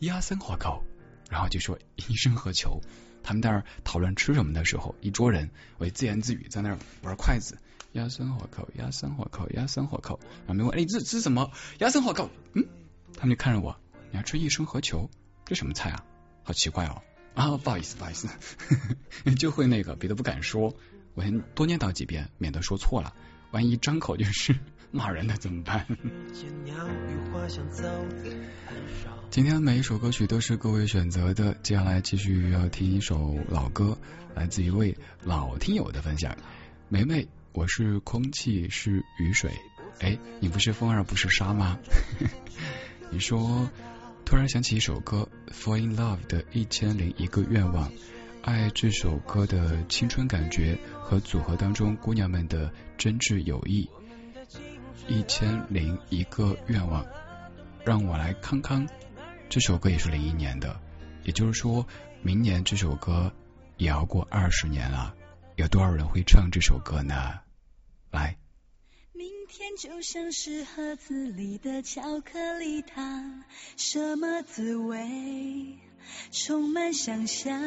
B: 鸭生火烤，然后就说一生何求。他们在那儿讨论吃什么的时候，一桌人我自言自语在那儿玩筷子，鸭生火烤，鸭生火烤，鸭生火烤。然后没问哎，这吃什么？鸭生火烤。嗯，他们就看着我，你要吃一生何求？这什么菜啊？好奇怪哦。啊，不好意思，不好意思，就会那个，别的不敢说。我先多念叨几遍，免得说错了，万一张口就是。骂人的怎么办？今天每一首歌曲都是各位选择的，接下来继续要听一首老歌，来自一位老听友的分享。梅梅，我是空气，是雨水。哎，你不是风儿，不是沙吗？你说，突然想起一首歌《Fall in Love》的一千零一个愿望，爱这首歌的青春感觉和组合当中姑娘们的真挚友谊。一千零一个愿望，让我来康康。这首歌也是零一年的，也就是说明年这首歌也要过二十年了。有多少人会唱这首歌呢？来。
G: 明天就像是盒子里的巧克力糖，什么滋味？充满想象。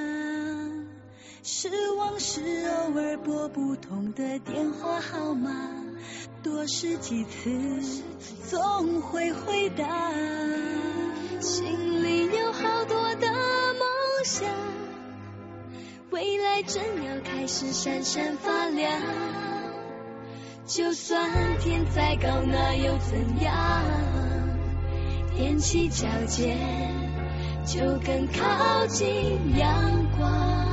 G: 失望是偶尔拨不通的电话号码。多试几次，总会回答。心里有好多的梦想，未来正要开始闪闪发亮。就算天再高，那又怎样？踮起脚尖，就更靠近阳光。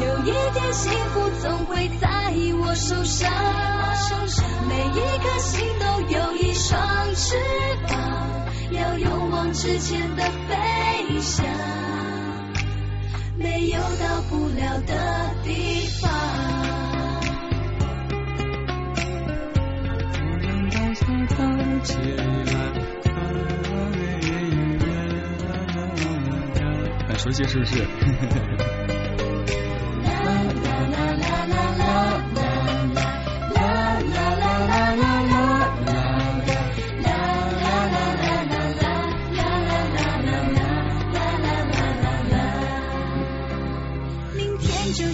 G: 有一天幸福总会在我手上，每一颗心都有一双翅膀，要勇往直前的飞翔，没有到不了的地方。
B: 很熟悉是不是？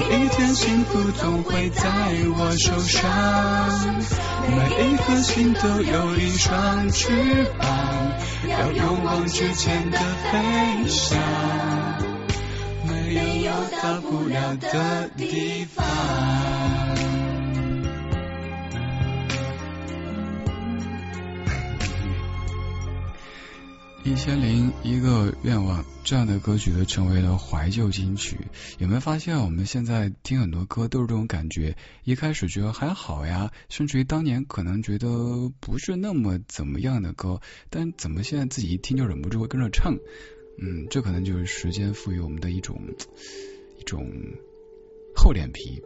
G: 有一天幸福总会在我手上，每一颗心都有一双翅膀，要勇往直前的飞翔，没有到不了的地方。
B: 一千零一个愿望。这样的歌曲都成为了怀旧金曲。有没有发现我们现在听很多歌都是这种感觉？一开始觉得还好呀，甚至于当年可能觉得不是那么怎么样的歌，但怎么现在自己一听就忍不住会跟着唱？嗯，这可能就是时间赋予我们的一种一种。厚脸皮，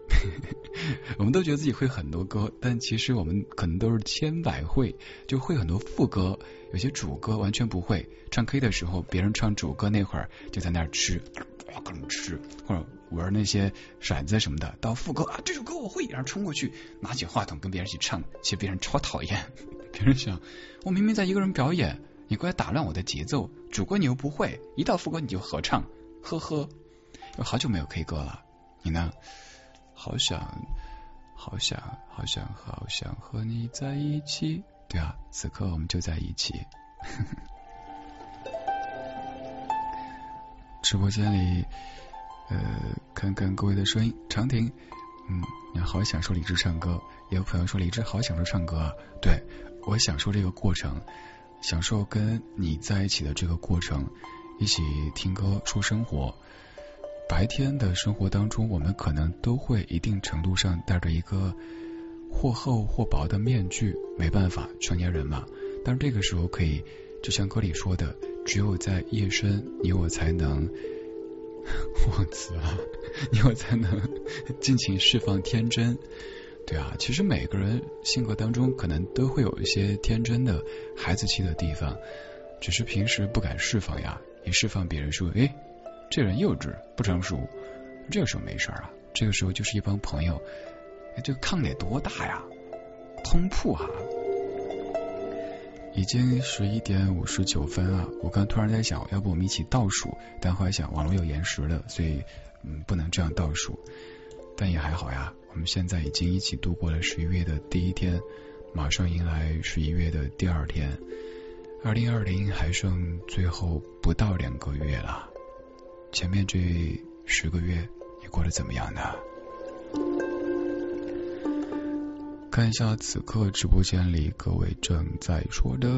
B: 我们都觉得自己会很多歌，但其实我们可能都是千百会，就会很多副歌，有些主歌完全不会。唱 K 的时候，别人唱主歌那会儿，就在那儿吃，哇，各种吃，或者玩那些骰子什么的。到副歌啊，这首歌我会，然后冲过去拿起话筒跟别人一起唱，其实别人超讨厌。别人想，我明明在一个人表演，你过来打乱我的节奏，主歌你又不会，一到副歌你就合唱，呵呵。有好久没有 K 歌了。你呢？好想，好想，好想，好想和你在一起。对啊，此刻我们就在一起。直播间里，呃，看看各位的声音。长亭，嗯，你好享受李志唱歌。也有朋友说李志好享受唱歌。对我享受这个过程，享受跟你在一起的这个过程，一起听歌说生活。白天的生活当中，我们可能都会一定程度上戴着一个或厚或薄的面具，没办法，成年人嘛。但是这个时候可以，就像歌里说的，只有在夜深，你我才能 忘词了，你我才能尽情释放天真。对啊，其实每个人性格当中可能都会有一些天真的孩子气的地方，只是平时不敢释放呀。一释放，别人说，哎。这人幼稚不成熟，这个时候没事儿啊。这个时候就是一帮朋友，这个炕得多大呀？通铺哈。已经十一点五十九分啊！我刚突然在想，要不我们一起倒数？但后来想，网络有延时了，所以嗯，不能这样倒数。但也还好呀，我们现在已经一起度过了十一月的第一天，马上迎来十一月的第二天。二零二零还剩最后不到两个月了，前面这十个月你过得怎么样呢？看一下此刻直播间里各位正在说的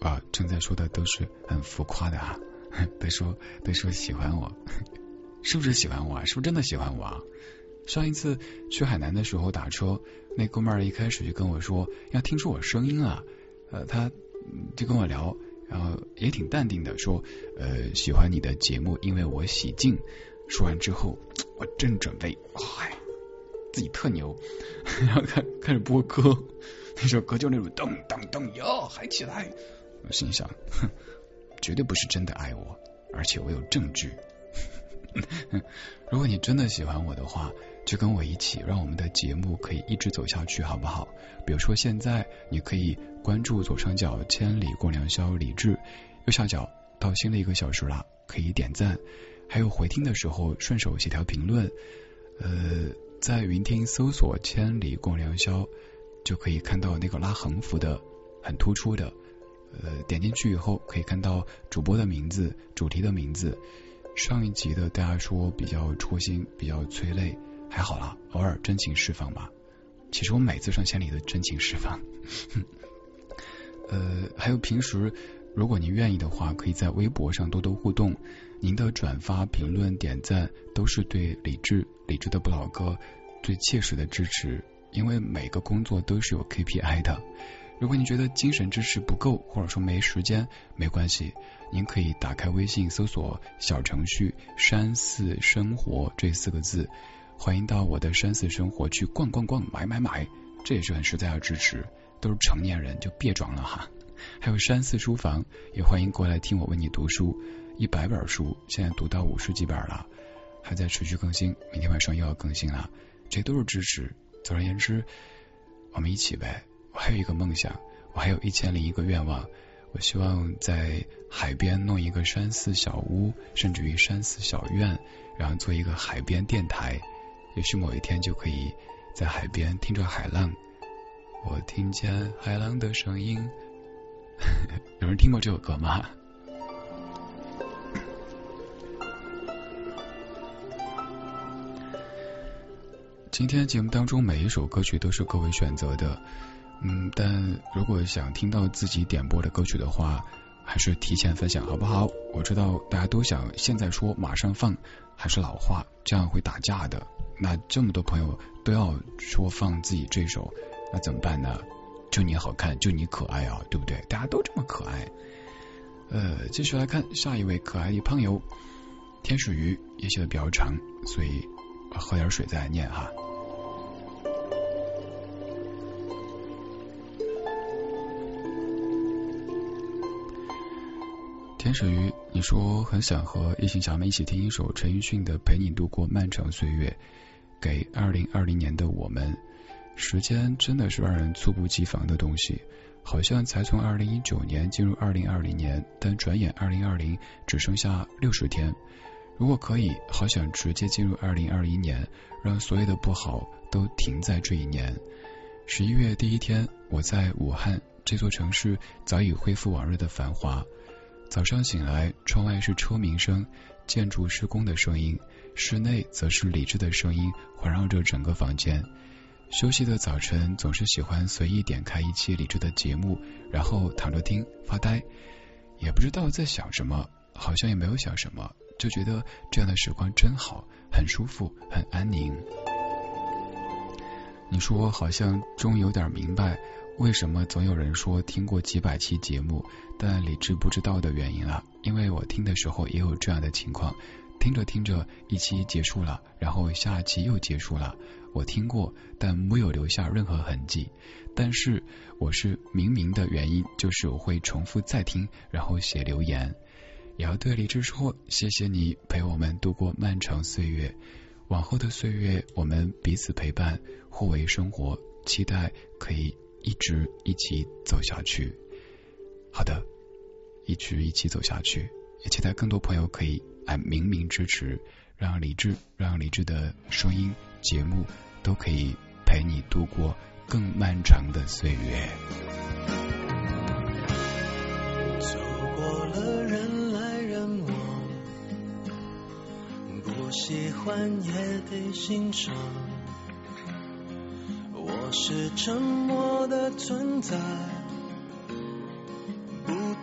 B: 啊，正在说的都是很浮夸的啊，都说都说喜欢我，是不是喜欢我啊？是不是真的喜欢我啊？上一次去海南的时候打车，那哥们儿一开始就跟我说要听出我声音啊，呃，他就跟我聊，然后也挺淡定的说，呃，喜欢你的节目，因为我喜静。说完之后，我正准备，嗨。自己特牛，然后开开始播歌，那首歌就那种噔噔噔哟，嗨起来！我心想，哼，绝对不是真的爱我，而且我有证据。如果你真的喜欢我的话，就跟我一起，让我们的节目可以一直走下去，好不好？比如说现在，你可以关注左上角“千里共良宵”李志，右下角到新的一个小时了，可以点赞，还有回听的时候顺手写条评论，呃。在云听搜索“千里共良宵”，就可以看到那个拉横幅的，很突出的。呃，点进去以后可以看到主播的名字、主题的名字。上一集的大家说比较戳心，比较催泪，还好啦，偶尔真情释放嘛。其实我每次上千里的真情释放。呃，还有平时。如果您愿意的话，可以在微博上多多互动。您的转发、评论、点赞都是对李智、李智的不老歌最切实的支持。因为每个工作都是有 KPI 的。如果您觉得精神支持不够，或者说没时间，没关系，您可以打开微信搜索小程序“山寺生活”这四个字，欢迎到我的山寺生活去逛逛逛、买买买，这也是很实在的支持。都是成年人，就别装了哈。还有山寺书房，也欢迎过来听我为你读书，一百本书，现在读到五十几本了，还在持续更新，明天晚上又要更新了，这都是支持。总而言之，我们一起呗。我还有一个梦想，我还有一千零一个愿望，我希望在海边弄一个山寺小屋，甚至于山寺小院，然后做一个海边电台，也许某一天就可以在海边听着海浪，我听见海浪的声音。有人听过这首歌吗？今天节目当中每一首歌曲都是各位选择的，嗯，但如果想听到自己点播的歌曲的话，还是提前分享好不好？我知道大家都想现在说马上放，还是老话，这样会打架的。那这么多朋友都要说放自己这首，那怎么办呢？就你好看，就你可爱啊，对不对？大家都这么可爱。呃，继续来看下一位可爱的胖友，天使鱼也写的比较长，所以喝点水再来念哈。天使鱼，你说很想和异性小妹一起听一首陈奕迅的《陪你度过漫长岁月》，给二零二零年的我们。时间真的是让人猝不及防的东西，好像才从二零一九年进入二零二零年，但转眼二零二零只剩下六十天。如果可以，好想直接进入二零二一年，让所有的不好都停在这一年。十一月第一天，我在武汉这座城市早已恢复往日的繁华。早上醒来，窗外是车鸣声、建筑施工的声音，室内则是理智的声音环绕着整个房间。休息的早晨总是喜欢随意点开一期理智的节目，然后躺着听发呆，也不知道在想什么，好像也没有想什么，就觉得这样的时光真好，很舒服，很安宁。你说好像终于有点明白为什么总有人说听过几百期节目，但理智不知道的原因了，因为我听的时候也有这样的情况，听着听着一期结束了，然后下期又结束了。我听过，但没有留下任何痕迹。但是我是明明的原因，就是我会重复再听，然后写留言。也要对李智说，谢谢你陪我们度过漫长岁月，往后的岁月我们彼此陪伴，互为生活，期待可以一直一起走下去。好的，一直一起走下去，也期待更多朋友可以来明明支持，让理智，让理智的声音节目都可以陪你度过更漫长的岁月。
D: 走过了人来人往，不喜欢也得欣赏。我是沉默的存在。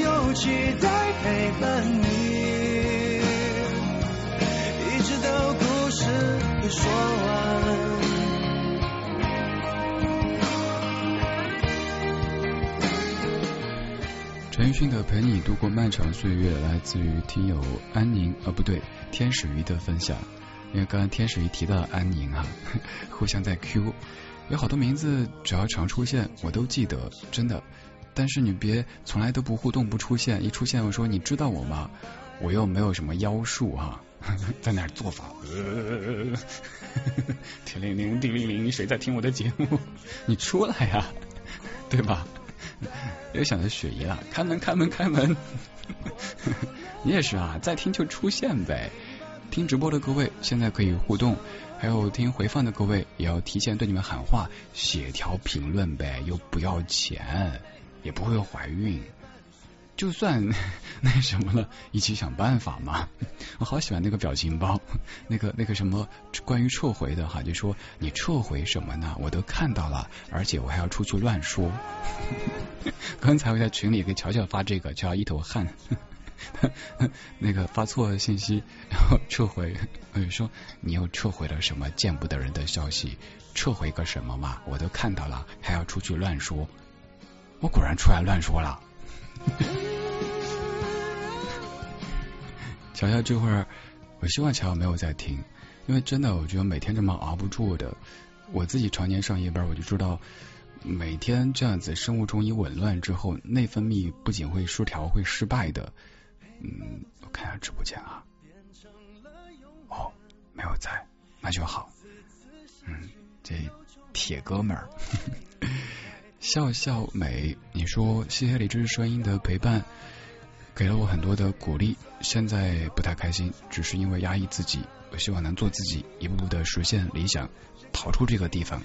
D: 有期待陪伴你，一直到故事说完。
B: 陈奕迅的《陪你度过漫长岁月》来自于听友安宁，呃，不对，天使鱼的分享。因为刚刚天使鱼提到安宁啊，互相在 Q。有好多名字，只要常出现，我都记得，真的。但是你别从来都不互动不出现，一出现我说你知道我吗？我又没有什么妖术哈，在那做法。天灵灵地灵灵，谁在听我的节目？你出来呀，对吧？又想着雪姨了，开门开门开门。你也是啊，在听就出现呗。听直播的各位现在可以互动。还有听回放的各位，也要提前对你们喊话，写条评论呗，又不要钱，也不会怀孕，就算 那什么了，一起想办法嘛。我好喜欢那个表情包，那个那个什么关于撤回的哈，就说你撤回什么呢？我都看到了，而且我还要出去乱说。刚才我在群里给乔乔发这个，乔乔一头汗。那个发错信息，然后撤回，我就说你又撤回了什么见不得人的消息？撤回个什么嘛？我都看到了，还要出去乱说？我果然出来乱说了。乔乔这会儿，我希望乔乔没有在听，因为真的，我觉得每天这么熬不住的。我自己常年上夜班，我就知道，每天这样子生物钟一紊乱之后，内分泌不仅会失调，会失败的。嗯，我看下直播间啊。哦，没有在，那就好。嗯，这铁哥们儿，笑笑美，你说谢谢李志声音的陪伴，给了我很多的鼓励。现在不太开心，只是因为压抑自己。我希望能做自己，一步步的实现理想，逃出这个地方，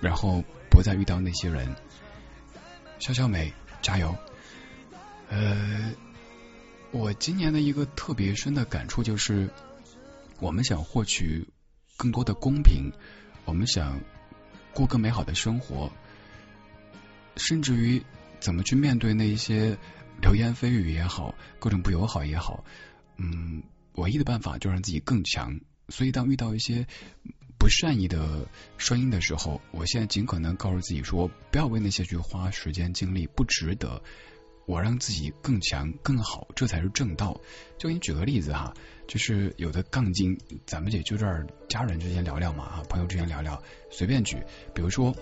B: 然后不再遇到那些人。笑笑美，加油。呃。我今年的一个特别深的感触就是，我们想获取更多的公平，我们想过更美好的生活，甚至于怎么去面对那一些流言蜚语也好，各种不友好也好，嗯，唯一的办法就让自己更强。所以，当遇到一些不善意的声音的时候，我现在尽可能告诉自己说，不要为那些去花时间精力，不值得。我让自己更强更好，这才是正道。就给你举个例子哈，就是有的杠精，咱们也就这儿家人之间聊聊嘛，啊朋友之间聊聊，随便举。比如说，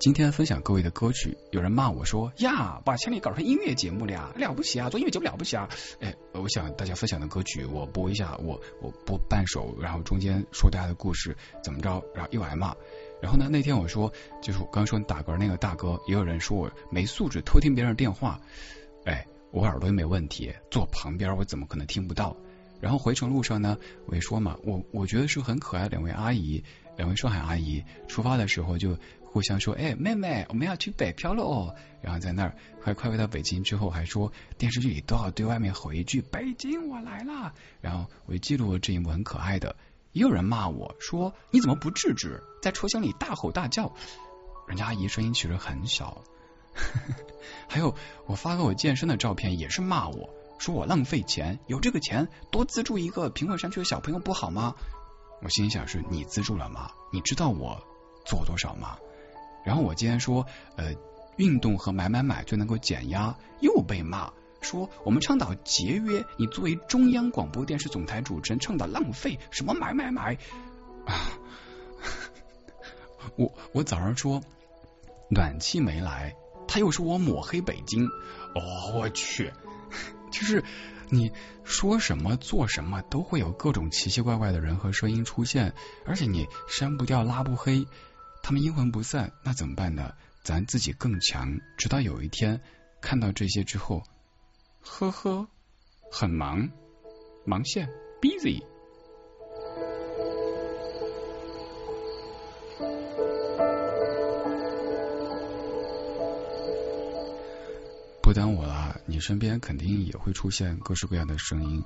B: 今天分享各位的歌曲，有人骂我说呀，把千里搞成音乐节目了呀，了不起啊，做音乐节目了不起啊。哎，我想大家分享的歌曲，我播一下，我我播半首，然后中间说大家的故事怎么着，然后又挨骂。然后呢？那天我说，就是我刚说你打嗝那个大哥，也有人说我没素质，偷听别人电话。哎，我耳朵又没问题，坐旁边我怎么可能听不到？然后回程路上呢，我也说嘛，我我觉得是很可爱两位阿姨，两位上海阿姨，出发的时候就互相说，哎，妹妹，我们要去北漂了哦。然后在那儿快快回到北京之后，还说电视剧里都要对外面吼一句“北京我来了”。然后我就记录了这一幕，很可爱的。也有人骂我说，你怎么不制止，在车厢里大吼大叫？人家阿姨声音其实很小。还有我发给我健身的照片，也是骂我说我浪费钱，有这个钱多资助一个贫困山区的小朋友不好吗？我心想是你资助了吗？你知道我做多少吗？然后我今天说，呃，运动和买买买就能够减压，又被骂说我们倡导节约，你作为中央广播电视总台主持人倡导浪费，什么买买买啊！我我早上说暖气没来，他又说我抹黑北京，哦，我去，就是你说什么做什么都会有各种奇奇怪怪的人和声音出现，而且你删不掉拉不黑。他们阴魂不散，那怎么办呢？咱自己更强，直到有一天看到这些之后，呵呵，很忙，忙线，busy。不耽误了，你身边肯定也会出现各式各样的声音，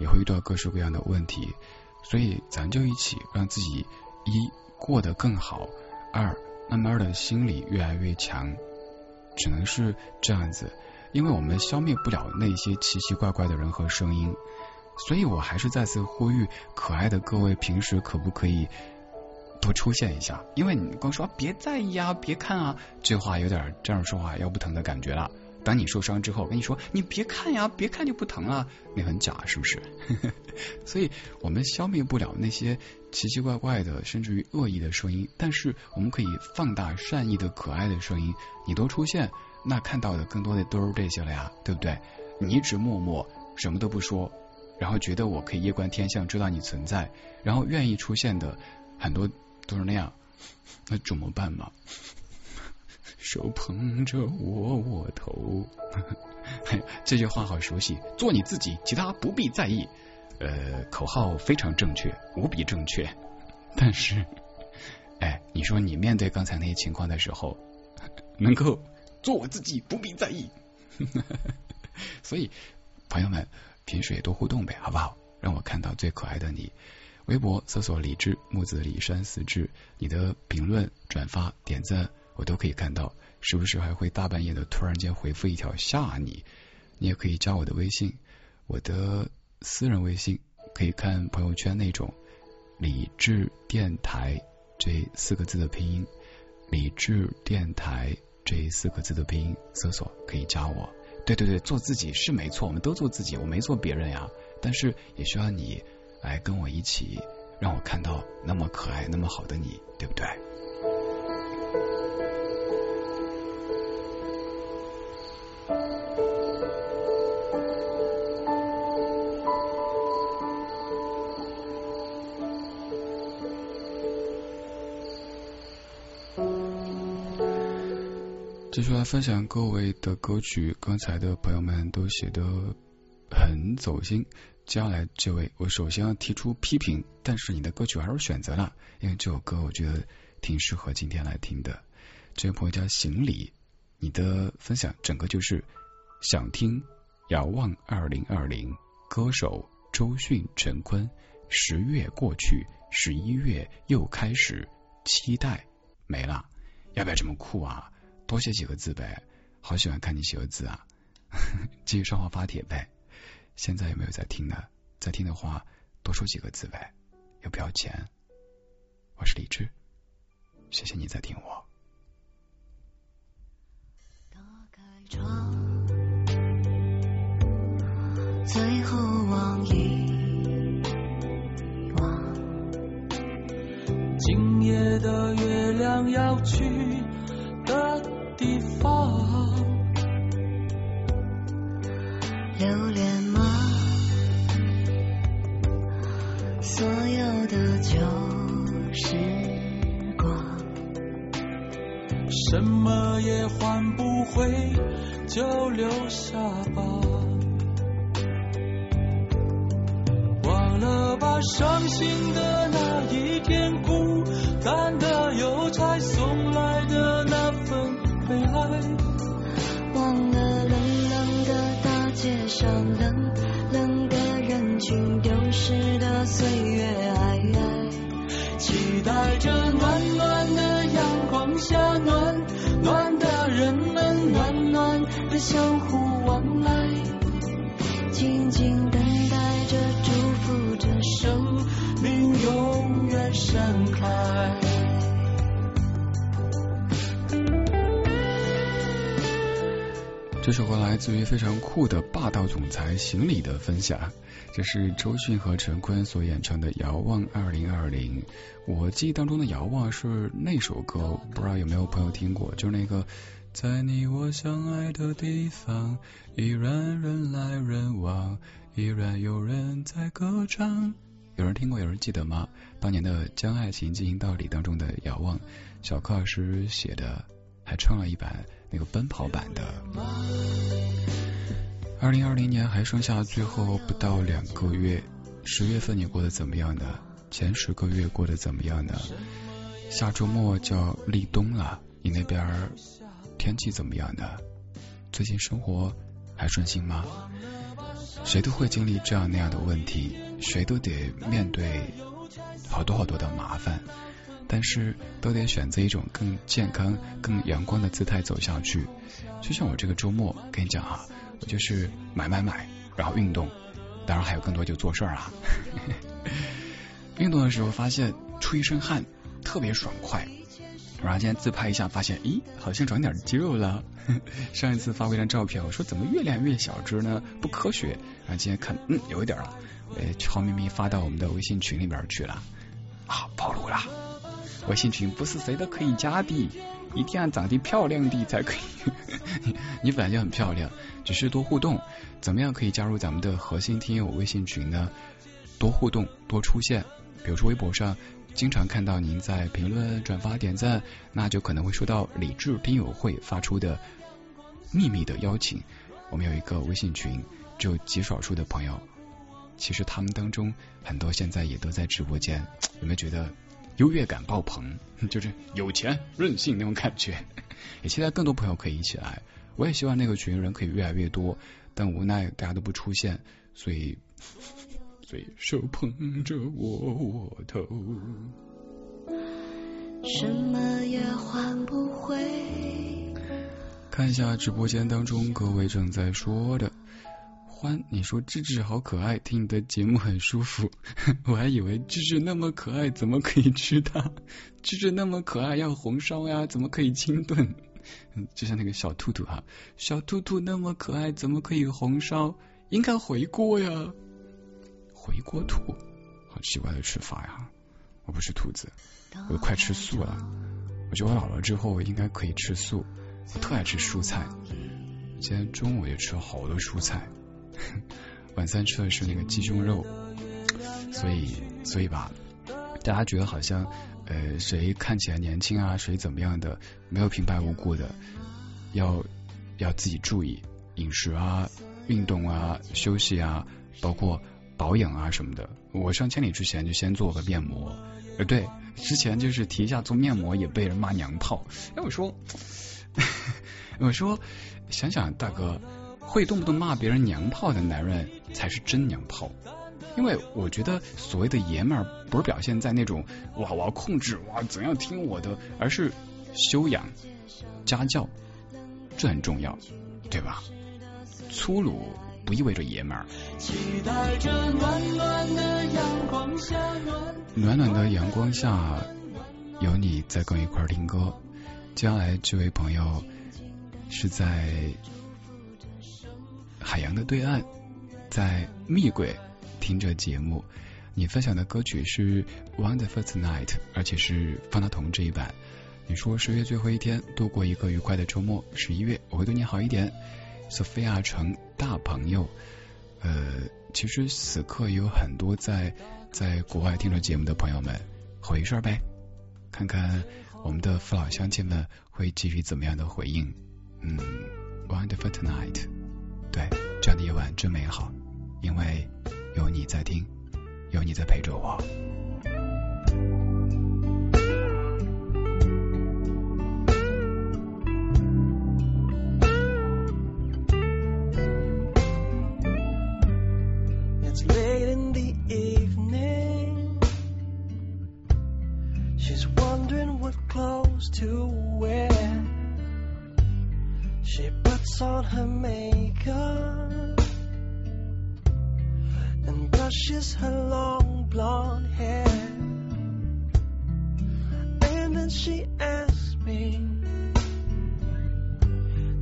B: 也会遇到各式各样的问题，所以咱就一起让自己一过得更好。二，慢慢的心理越来越强，只能是这样子，因为我们消灭不了那些奇奇怪怪的人和声音，所以我还是再次呼吁可爱的各位，平时可不可以多出现一下？因为你光说别在意啊，别看啊，这话有点这样说话腰不疼的感觉了。当你受伤之后，跟你说你别看呀，别看就不疼了，你很假是不是？所以我们消灭不了那些奇奇怪怪的，甚至于恶意的声音，但是我们可以放大善意的、可爱的声音。你多出现，那看到的更多的都是这些了呀，对不对？你一直默默什么都不说，然后觉得我可以夜观天象，知道你存在，然后愿意出现的很多都是那样，那怎么办嘛？手捧着窝窝头，这句话好熟悉。做你自己，其他不必在意。呃，口号非常正确，无比正确。但是，哎，你说你面对刚才那些情况的时候，能够做我自己，不必在意。所以，朋友们，平时也多互动呗，好不好？让我看到最可爱的你。微博搜索“李志木子李山四志”，你的评论、转发、点赞。我都可以看到，时不时还会大半夜的突然间回复一条吓你。你也可以加我的微信，我的私人微信可以看朋友圈那种“理智电台”这四个字的拼音，“理智电台”这四个字的拼音搜索可以加我。对对对，做自己是没错，我们都做自己，我没做别人呀。但是也需要你来跟我一起，让我看到那么可爱、那么好的你，对不对？继续来分享各位的歌曲，刚才的朋友们都写的很走心。接下来这位，我首先要提出批评，但是你的歌曲还是选择了，因为这首歌我觉得挺适合今天来听的。这位朋友叫行李，你的分享整个就是想听《遥望二零二零》，歌手周迅、陈坤。十月过去，十一月又开始，期待没了，要不要这么酷啊？多写几个字呗，好喜欢看你写的字啊！继续上话发帖呗。现在有没有在听呢？在听的话，多说几个字呗，又不要钱。我是李志，谢谢你在听我。
G: 打开窗，最后望一望，
A: 今夜的月亮要去。的地方
G: 留恋吗？所有的旧时光，
A: 什么也换不回，就留下吧。忘了吧，伤心的那一天，孤单的邮差送来的。悲哀，忘了冷冷的大街上冷冷的人群，丢失的岁月。哎哎，期待着暖暖的阳光下，暖暖的人们，暖暖的相互往来，
G: 静静
A: 的。
B: 这首歌来自于非常酷的霸道总裁行李的分享，这是周迅和陈坤所演唱的《遥望二零二零》。我记忆当中的《遥望》是那首歌，不知道有没有朋友听过？就是那个在你我相爱的地方，依然人来人往，依然有人在歌唱。有人听过？有人记得吗？当年的《将爱情进行到底》当中的《遥望》，小柯老师写的，还唱了一版。那个奔跑版的。二零二零年还剩下最后不到两个月，十月份你过得怎么样呢？前十个月过得怎么样呢？下周末就要立冬了，你那边天气怎么样呢？最近生活还顺心吗？谁都会经历这样那样的问题，谁都得面对好多好多的麻烦。但是都得选择一种更健康、更阳光的姿态走下去。就像我这个周末，跟你讲啊，我就是买买买，然后运动，当然还有更多就做事儿啊。运动的时候发现出一身汗，特别爽快。然后今天自拍一下，发现咦，好像长点肌肉了。上一次发过一张照片，我说怎么越练越小只呢？不科学。然后今天看，嗯，有一点了。呃，悄咪咪发到我们的微信群里边去了。啊，暴露了。微信群不是谁都可以加的，一定要长得漂亮的才可以。你本来就很漂亮，只是多互动。怎么样可以加入咱们的核心听友微信群呢？多互动，多出现。比如说微博上经常看到您在评论、转发、点赞，那就可能会收到理智听友会发出的秘密的邀请。我们有一个微信群，只有极少数的朋友。其实他们当中很多现在也都在直播间，有没有觉得？优越感爆棚，就是有钱任性那种感觉。也期待更多朋友可以一起来。我也希望那个群人可以越来越多，但无奈大家都不出现，所以所以手捧着我窝头，
G: 什么也换不回。
B: 看一下直播间当中各位正在说的。欢，你说智智好可爱，听你的节目很舒服。我还以为智智那么可爱，怎么可以吃它？智智那么可爱，要红烧呀，怎么可以清炖？就像那个小兔兔哈，小兔兔那么可爱，怎么可以红烧？应该回锅呀，回锅兔，好奇怪的吃法呀！我不是兔子，我都快吃素了。我觉得我老了之后应该可以吃素，我特爱吃蔬菜。今天中午也吃了好多蔬菜。晚餐吃的是那个鸡胸肉，所以所以吧，大家觉得好像呃谁看起来年轻啊，谁怎么样的，没有平白无故的，要要自己注意饮食啊、运动啊、休息啊，包括保养啊什么的。我上千里之前就先做个面膜，呃对，之前就是提一下做面膜也被人骂娘炮，哎我说 我说想想大哥。会动不动骂别人娘炮的男人才是真娘炮，因为我觉得所谓的爷们儿不是表现在那种哇我要控制哇怎样听我的，而是修养家教，这很重要，对吧？粗鲁不意味着爷们儿。暖暖的阳光下，有你在跟我一块儿听歌。将来这位朋友是在。海洋的对岸，在密轨听着节目，你分享的歌曲是《Wonderful Tonight》，而且是方大同这一版。你说十月最后一天，度过一个愉快的周末。十一月我会对你好一点。索菲亚城大朋友，呃，其实此刻有很多在在国外听着节目的朋友们，回一声呗，看看我们的父老乡亲们会给予怎么样的回应。嗯，《Wonderful Tonight》。对，这样的夜晚真美好，因为有你在听，有你在陪着我。
F: to on her makeup and brushes her long blonde hair. And then she asks me,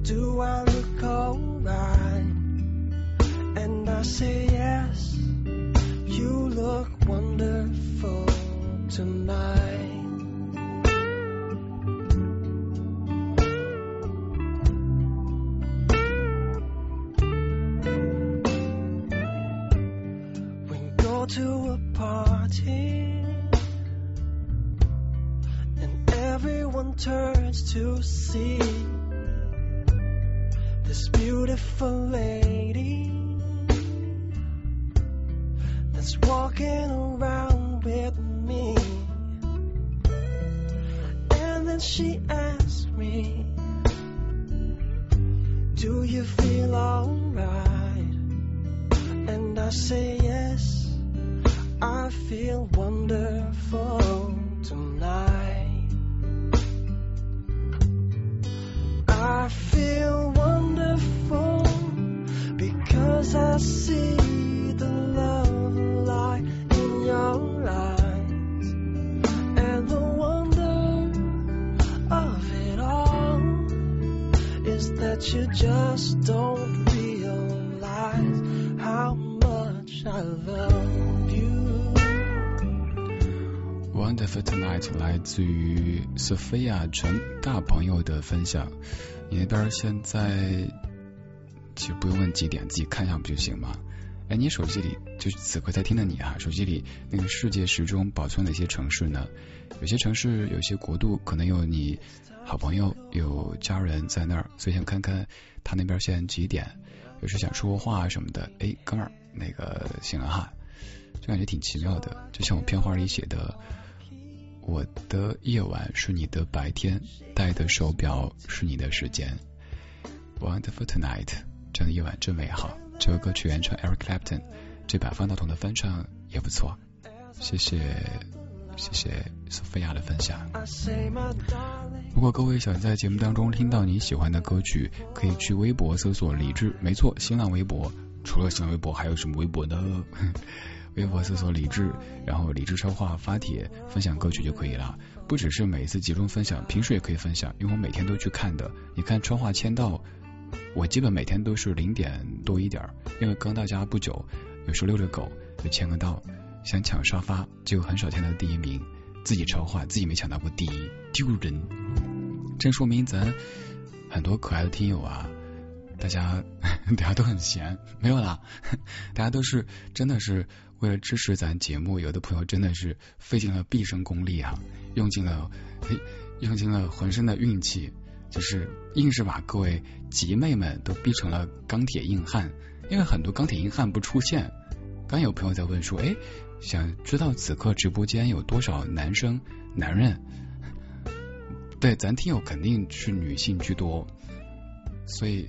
F: Do I look alright? And I say yes, you look wonderful tonight.
B: 于 Sophia 陈大朋友的分享。你那边现在其实不用问几点，自己看一下不就行吗？哎，你手机里就此刻在听的你啊，手机里那个世界时钟保存哪些城市呢？有些城市、有些国度可能有你好朋友、有家人在那儿，所以想看看他那边现在几点。有时想说话什么的，哎，哥们儿，那个醒了哈，就感觉挺奇妙的。就像我片花里写的。我的夜晚是你的白天，戴的手表是你的时间。Wonderful tonight，这样的夜晚真美好。这首歌曲原唱 Eric Clapton，这版方大同的翻唱也不错。谢谢谢谢索菲亚的分享。如果各位想在节目当中听到你喜欢的歌曲，可以去微博搜索李志，没错，新浪微博。除了新浪微博，还有什么微博呢？微博搜索李志，然后李志超话发帖分享歌曲就可以了。不只是每一次集中分享，平时也可以分享，因为我每天都去看的。你看超话签到，我基本每天都是零点多一点儿，因为刚到家不久，有时候遛着狗就签个到。想抢沙发，就很少签到第一名，自己超话自己没抢到过第一，丢人。这说明咱很多可爱的听友啊，大家 大家都很闲，没有啦，大家都是真的是为了支持咱节目，有的朋友真的是费尽了毕生功力啊，用尽了用尽了浑身的运气，就是硬是把各位集妹们都逼成了钢铁硬汉，因为很多钢铁硬汉不出现。刚有朋友在问说，哎，想知道此刻直播间有多少男生男人？对，咱听友肯定是女性居多，所以，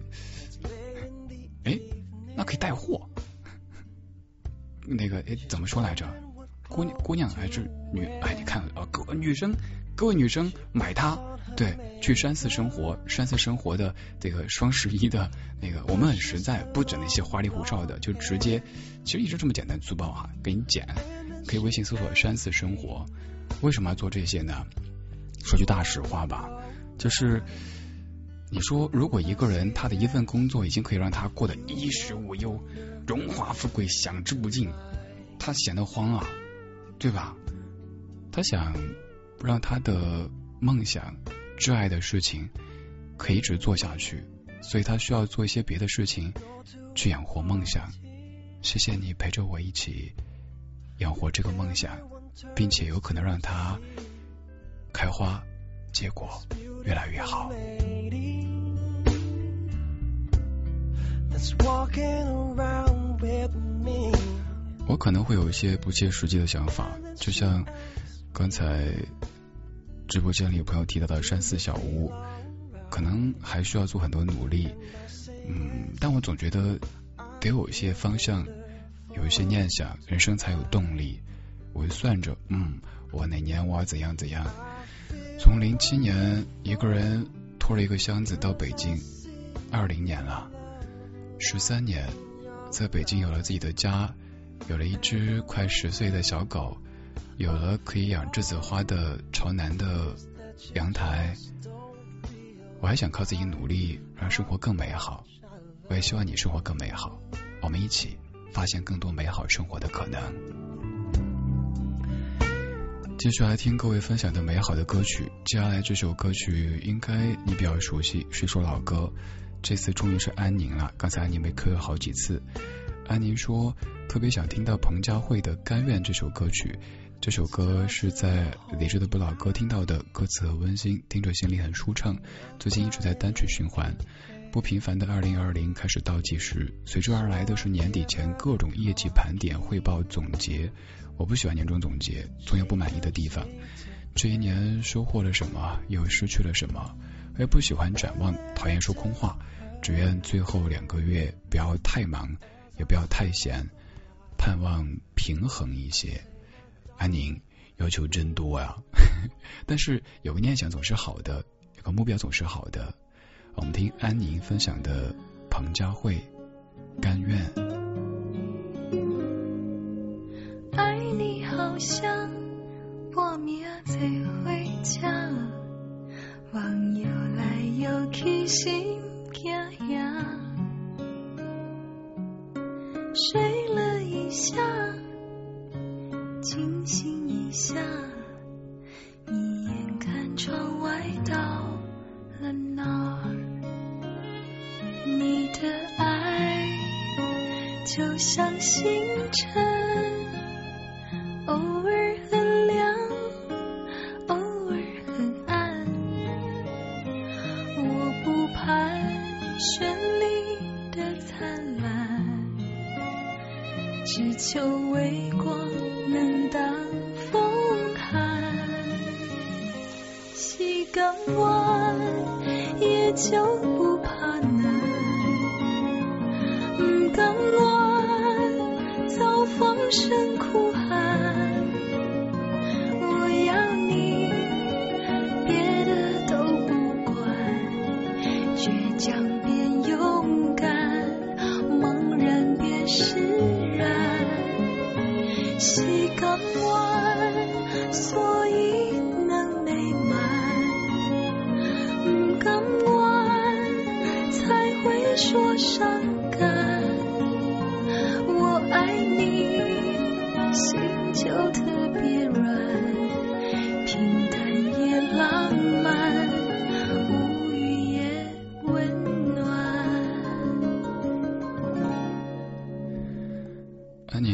B: 哎，那可以带货。那个，哎，怎么说来着？姑娘，姑娘还是女？哎，你看啊，各女生，各位女生买它，对，去山寺生活，山寺生活的这个双十一的那个，我们很实在，不整那些花里胡哨的，就直接，其实一直这么简单粗暴哈，给你剪，可以微信搜索山寺生活。为什么要做这些呢？说句大实话吧，就是你说，如果一个人他的一份工作已经可以让他过得衣食无忧、荣华富贵享之不尽，他闲得慌啊，对吧？他想让他的梦想、挚爱的事情可以一直做下去，所以他需要做一些别的事情去养活梦想。谢谢你陪着我一起养活这个梦想，并且有可能让它开花结果，越来越好。
F: That's walking around.
B: 我可能会有一些不切实际的想法，就像刚才直播间里有朋友提到的山寺小屋，可能还需要做很多努力。嗯，但我总觉得得有一些方向，有一些念想，人生才有动力。我就算着，嗯，我哪年我要怎样怎样。从零七年一个人拖了一个箱子到北京，二零年了，十三年，在北京有了自己的家，有了一只快十岁的小狗，有了可以养栀子花的朝南的阳台。我还想靠自己努力，让生活更美好。我也希望你生活更美好，我们一起发现更多美好生活的可能。继续来听各位分享的美好的歌曲。接下来这首歌曲应该你比较熟悉，是一首老歌。这次终于是安宁了，刚才安宁被磕了好几次。安宁说特别想听到彭佳慧的《甘愿》这首歌曲。这首歌是在李志的不老歌听到的，歌词很温馨，听着心里很舒畅。最近一直在单曲循环。不平凡的二零二零开始倒计时，随之而来的是年底前各种业绩盘点、汇报、总结。我不喜欢年终总结，总有不满意的地方。这一年收获了什么，又失去了什么？我也不喜欢展望，讨厌说空话，只愿最后两个月不要太忙，也不要太闲，盼望平衡一些。安宁，要求真多呀！但是有个念想总是好的，有个目标总是好的。我们听安宁分享的彭佳慧《甘愿》。
G: 爱你好像半夜在回家，望游来游去心惊呀，睡了一下。清醒一下，你眼看窗外到了哪儿？你的爱就像星辰，偶尔绚丽的灿烂，只求微光。能挡风寒，膝盖弯也就不怕难，不敢弯遭风声哭喊。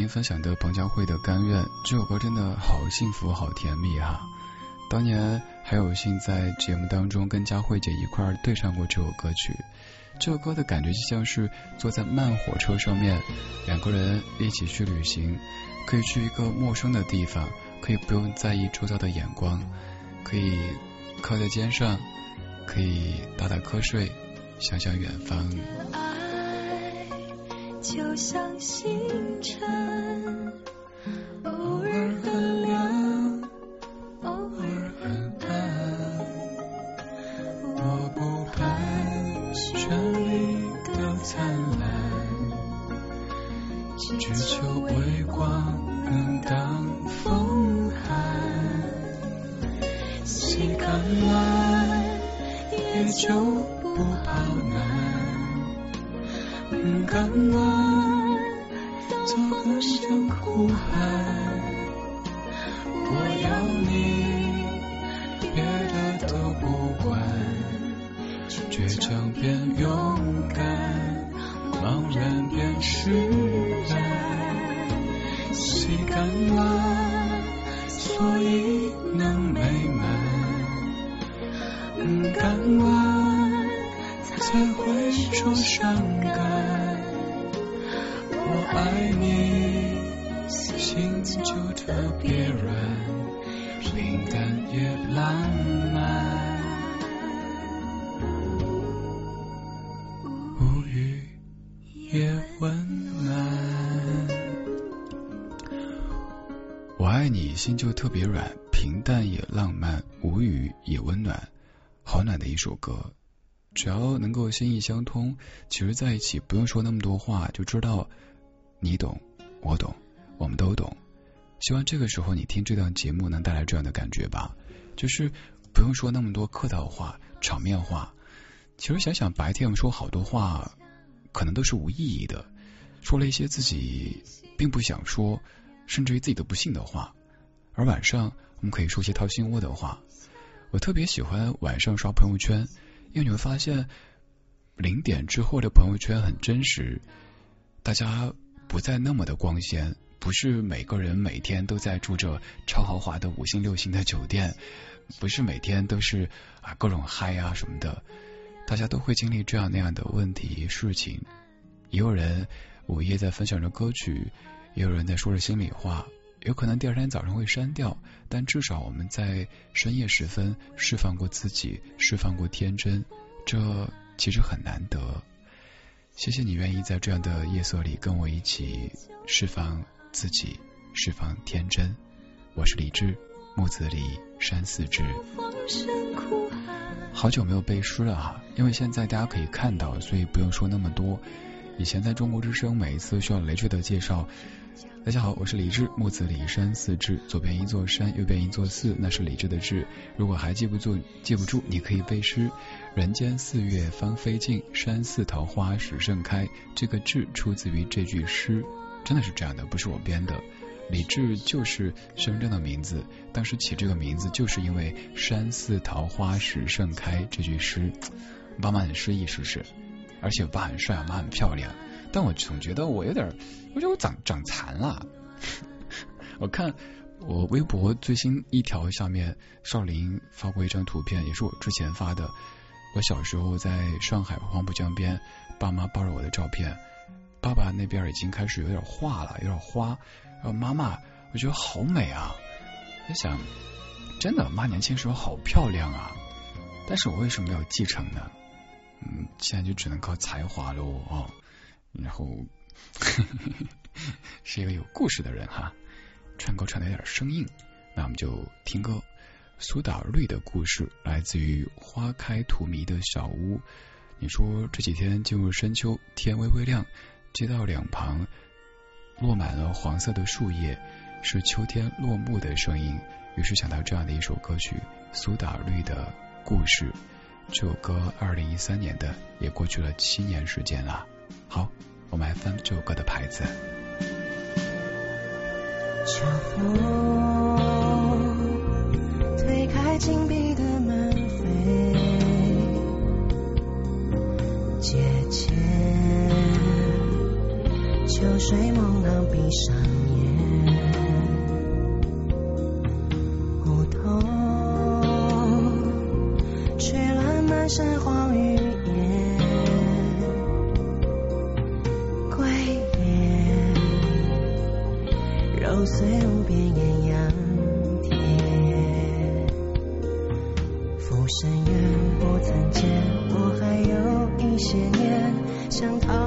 B: 分享的彭佳慧的《甘愿》这首歌真的好幸福，好甜蜜啊！当年还有幸在节目当中跟佳慧姐一块儿对唱过这首歌曲。这首歌的感觉就像是坐在慢火车上面，两个人一起去旅行，可以去一个陌生的地方，可以不用在意周遭的眼光，可以靠在肩上，可以打打瞌睡，想想远方。
G: 就像星辰，偶尔很亮，偶尔很暗。我不盼绚丽的灿烂，只求微光能挡风寒。膝盖弯，也就不敢弯，遭风声哭心就特别软，平淡也浪漫，无语也温暖，
B: 好暖的一首歌。只要能够心意相通，其实在一起不用说那么多话，就知道你懂，我懂，我们都懂。希望这个时候你听这档节目能带来这样的感觉吧，就是不用说那么多客套话、场面话。其实想想白天我们说好多话，可能都是无意义的，说了一些自己并不想说，甚至于自己都不信的话。而晚上我们可以说些掏心窝的话。我特别喜欢晚上刷朋友圈。因为你会发现，零点之后的朋友圈很真实，大家不再那么的光鲜，不是每个人每天都在住着超豪华的五星六星的酒店，不是每天都是啊各种嗨啊什么的，大家都会经历这样那样的问题事情。也有人午夜在分享着歌曲，也有人在说着心里话，有可能第二天早上会删掉。但至少我们在深夜时分释放过自己，释放过天真，这其实很难得。谢谢你愿意在这样的夜色里跟我一起释放自己，释放天真。我是李志，木子李山寺志。好久没有背诗了哈，因为现在大家可以看到，所以不用说那么多。以前在中国之声，每一次需要雷志的介绍。大家好，我是李志，木子李山寺志，左边一座山，右边一座寺，那是李志的志。如果还记不住，记不住，你可以背诗：人间四月芳菲尽，山寺桃花始盛开。这个志出自于这句诗，真的是这样的，不是我编的。李志就是深圳的名字，当时起这个名字就是因为山寺桃花始盛开这句诗。爸妈很诗意，是不是？而且爸很帅，妈很漂亮。但我总觉得我有点，我觉得我长长残了。我看我微博最新一条下面，少林发过一张图片，也是我之前发的。我小时候在上海黄浦江边，爸妈抱着我的照片，爸爸那边已经开始有点化了，有点花。然后妈妈，我觉得好美啊！在想，真的，妈年轻时候好漂亮啊！但是我为什么没有继承呢？嗯，现在就只能靠才华喽哦。然后 是一个有故事的人哈，唱歌唱的有点生硬，那我们就听歌。苏打绿的故事来自于花开荼蘼的小屋。你说这几天进入深秋，天微微亮，街道两旁落满了黄色的树叶，是秋天落幕的声音。于是想到这样的一首歌曲《苏打绿的故事》。这首歌二零一三年的，也过去了七年时间了。好，我们来翻这首歌的牌子。
F: 秋风推开紧闭的门扉，阶前秋水朦胧闭上眼，梧桐吹乱满山花随。无边艳阳天，浮生缘不曾见，我还有一些年，
B: 想逃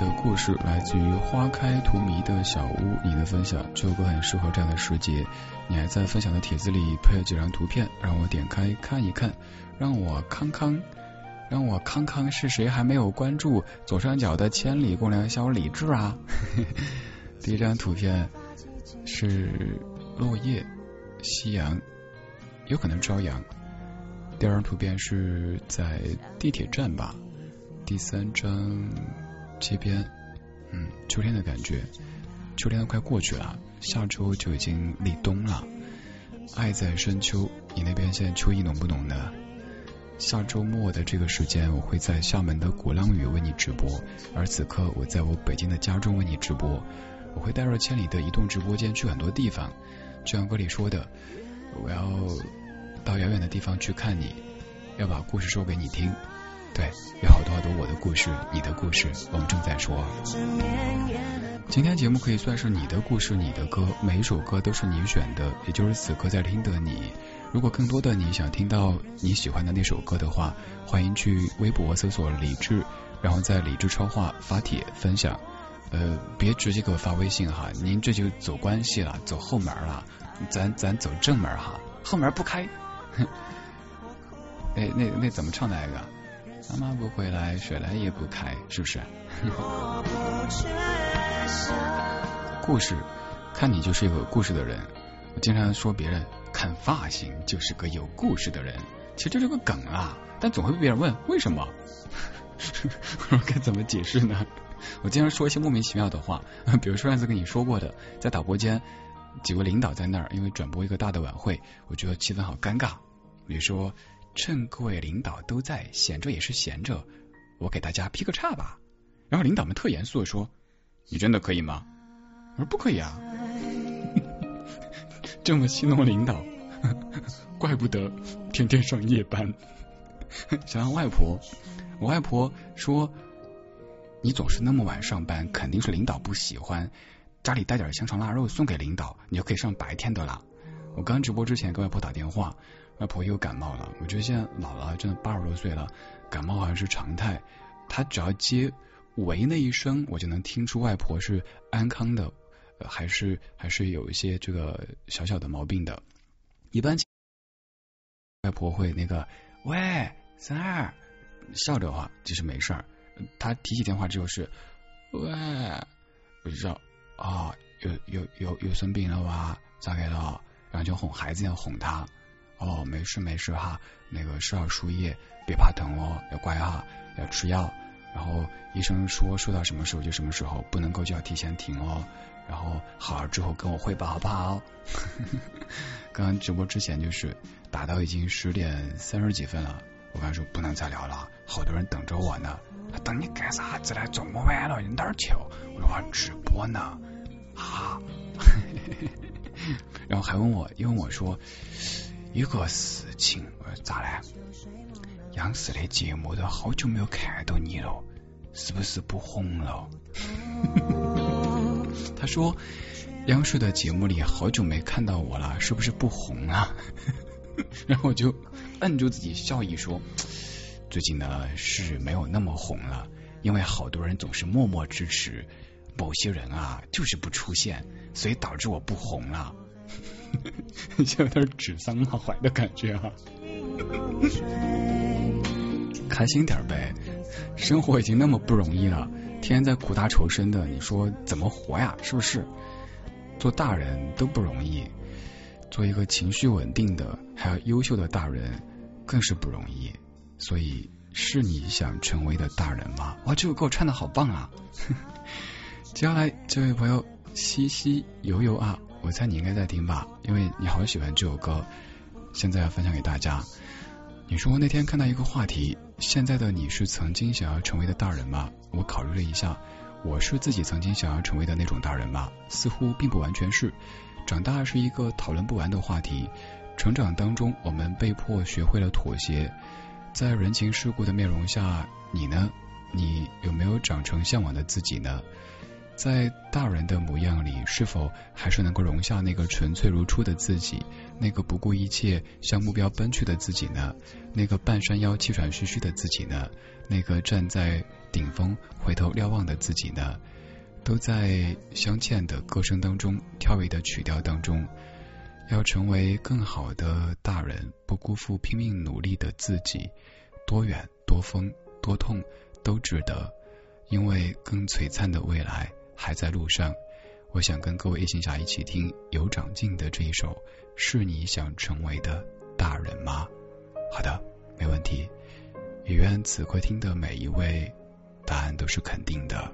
B: 的故事来自于花开荼蘼的小屋。你的分享这首歌很适合这样的时节。你还在分享的帖子里配了几张图片，让我点开看一看。让我康康，让我康康是谁？还没有关注左上角的千里共良宵李志啊！第一张图片是落叶、夕阳，有可能朝阳。第二张图片是在地铁站吧。第三张。街边，嗯，秋天的感觉，秋天都快过去了，下周就已经立冬了。爱在深秋，你那边现在秋意浓不浓呢？下周末的这个时间，我会在厦门的鼓浪屿为你直播，而此刻我在我北京的家中为你直播。我会带着千里的移动直播间去很多地方，就像歌里说的，我要到遥远的地方去看你，要把故事说给你听。对，有好多好多我的故事，你的故事，我们正在说。今天节目可以算是你的故事，你的歌，每一首歌都是你选的，也就是此刻在听的你。如果更多的你想听到你喜欢的那首歌的话，欢迎去微博搜索李志，然后在李志超话发帖分享。呃，别直接给我发微信哈，您这就走关系了，走后门了，咱咱走正门哈，后门不开。哎，那那怎么唱来着？妈妈不回来，水来也不开，是不是？故事，看你就是一个有故事的人。我经常说别人看发型就是个有故事的人，其实这是个梗啊，但总会被别人问为什么？我说该怎么解释呢？我经常说一些莫名其妙的话，比如说上次跟你说过的，在导播间几位领导在那儿，因为转播一个大的晚会，我觉得气氛好尴尬。比如说，趁各位领导都在，闲着也是闲着，我给大家劈个叉吧。然后领导们特严肃的说：“你真的可以吗？”我说：“不可以啊。”这么戏弄领导，怪不得天天上夜班。想想外婆，我外婆说。你总是那么晚上班，肯定是领导不喜欢。家里带点香肠腊肉送给领导，你就可以上白天的了。我刚直播之前给外婆打电话，外婆又感冒了。我觉得现在老了，真的八十多岁了，感冒好像是常态。她只要接喂那一声，我就能听出外婆是安康的，还是还是有一些这个小小的毛病的。一般外婆会那个喂三儿笑着话，其实没事儿。他提起电话之后是喂，我就知道啊，有有有有生病了吧？咋给了？然后就哄孩子要哄他，哦，没事没事哈，那个吃好输液，别怕疼哦，要乖哈，要吃药。然后医生说说到什么时候就什么时候，不能够就要提前停哦。然后好了之后跟我汇报好不好？刚刚直播之前就是打到已经十点三十几分了，我刚说不能再聊了，好多人等着我呢。他等你干啥子呢？这么晚了，你哪儿去？我说我直播呢。啊，然后还问我，又问我说有个事情，我说咋了？央视的节目都好久没有看到你了，是不是不红了？他说央视的节目里好久没看到我了，是不是不红了？然后我就摁住自己笑意说。最近呢是没有那么红了，因为好多人总是默默支持，某些人啊就是不出现，所以导致我不红了，有点指桑骂槐的感觉啊。开心点呗，生活已经那么不容易了，天天在苦大仇深的，你说怎么活呀？是不是？做大人都不容易，做一个情绪稳定的还要优秀的大人更是不容易。所以是你想成为的大人吗？哇，这首歌我唱的好棒啊！接下 来这位朋友西西游游啊，我猜你应该在听吧，因为你好喜欢这首歌。现在要分享给大家。你说那天看到一个话题，现在的你是曾经想要成为的大人吗？我考虑了一下，我是自己曾经想要成为的那种大人吗？似乎并不完全是。长大是一个讨论不完的话题。成长当中，我们被迫学会了妥协。在人情世故的面容下，你呢？你有没有长成向往的自己呢？在大人的模样里，是否还是能够容下那个纯粹如初的自己，那个不顾一切向目标奔去的自己呢？那个半山腰气喘吁吁的自己呢？那个站在顶峰回头瞭望的自己呢？都在相欠的歌声当中，跳跃的曲调当中。要成为更好的大人，不辜负拼命努力的自己，多远多风多痛都值得，因为更璀璨的未来还在路上。我想跟各位夜行侠一起听有长进的这一首，是你想成为的大人吗？好的，没问题。也愿此刻听的每一位，答案都是肯定的。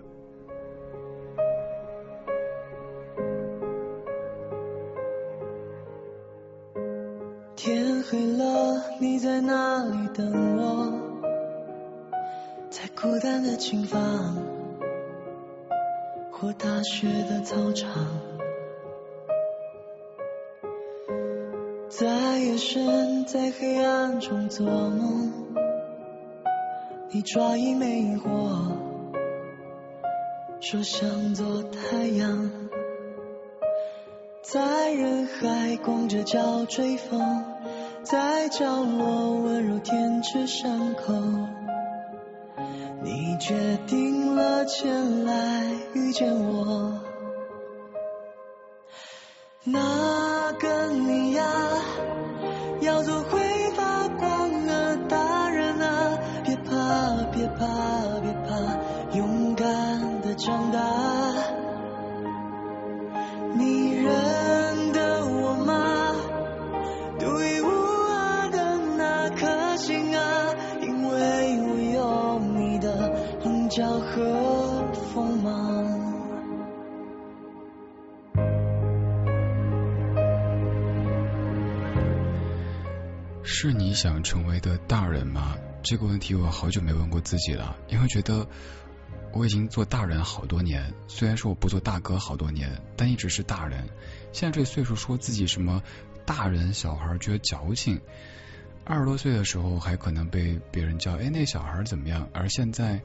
F: 天黑了，你在哪里等我，在孤单的琴房或大学的操场，在夜深，在黑暗中做梦，你抓一魅惑，说想做太阳，在人海光着脚追风，在角落温柔舔舐伤口。你决定前来遇见我，那
B: 想成为的大人吗？这个问题我好久没问过自己了，因为觉得我已经做大人好多年，虽然说我不做大哥好多年，但一直是大人。现在这岁数说自己什么大人小孩，觉得矫情。二十多岁的时候还可能被别人叫哎那小孩怎么样，而现在。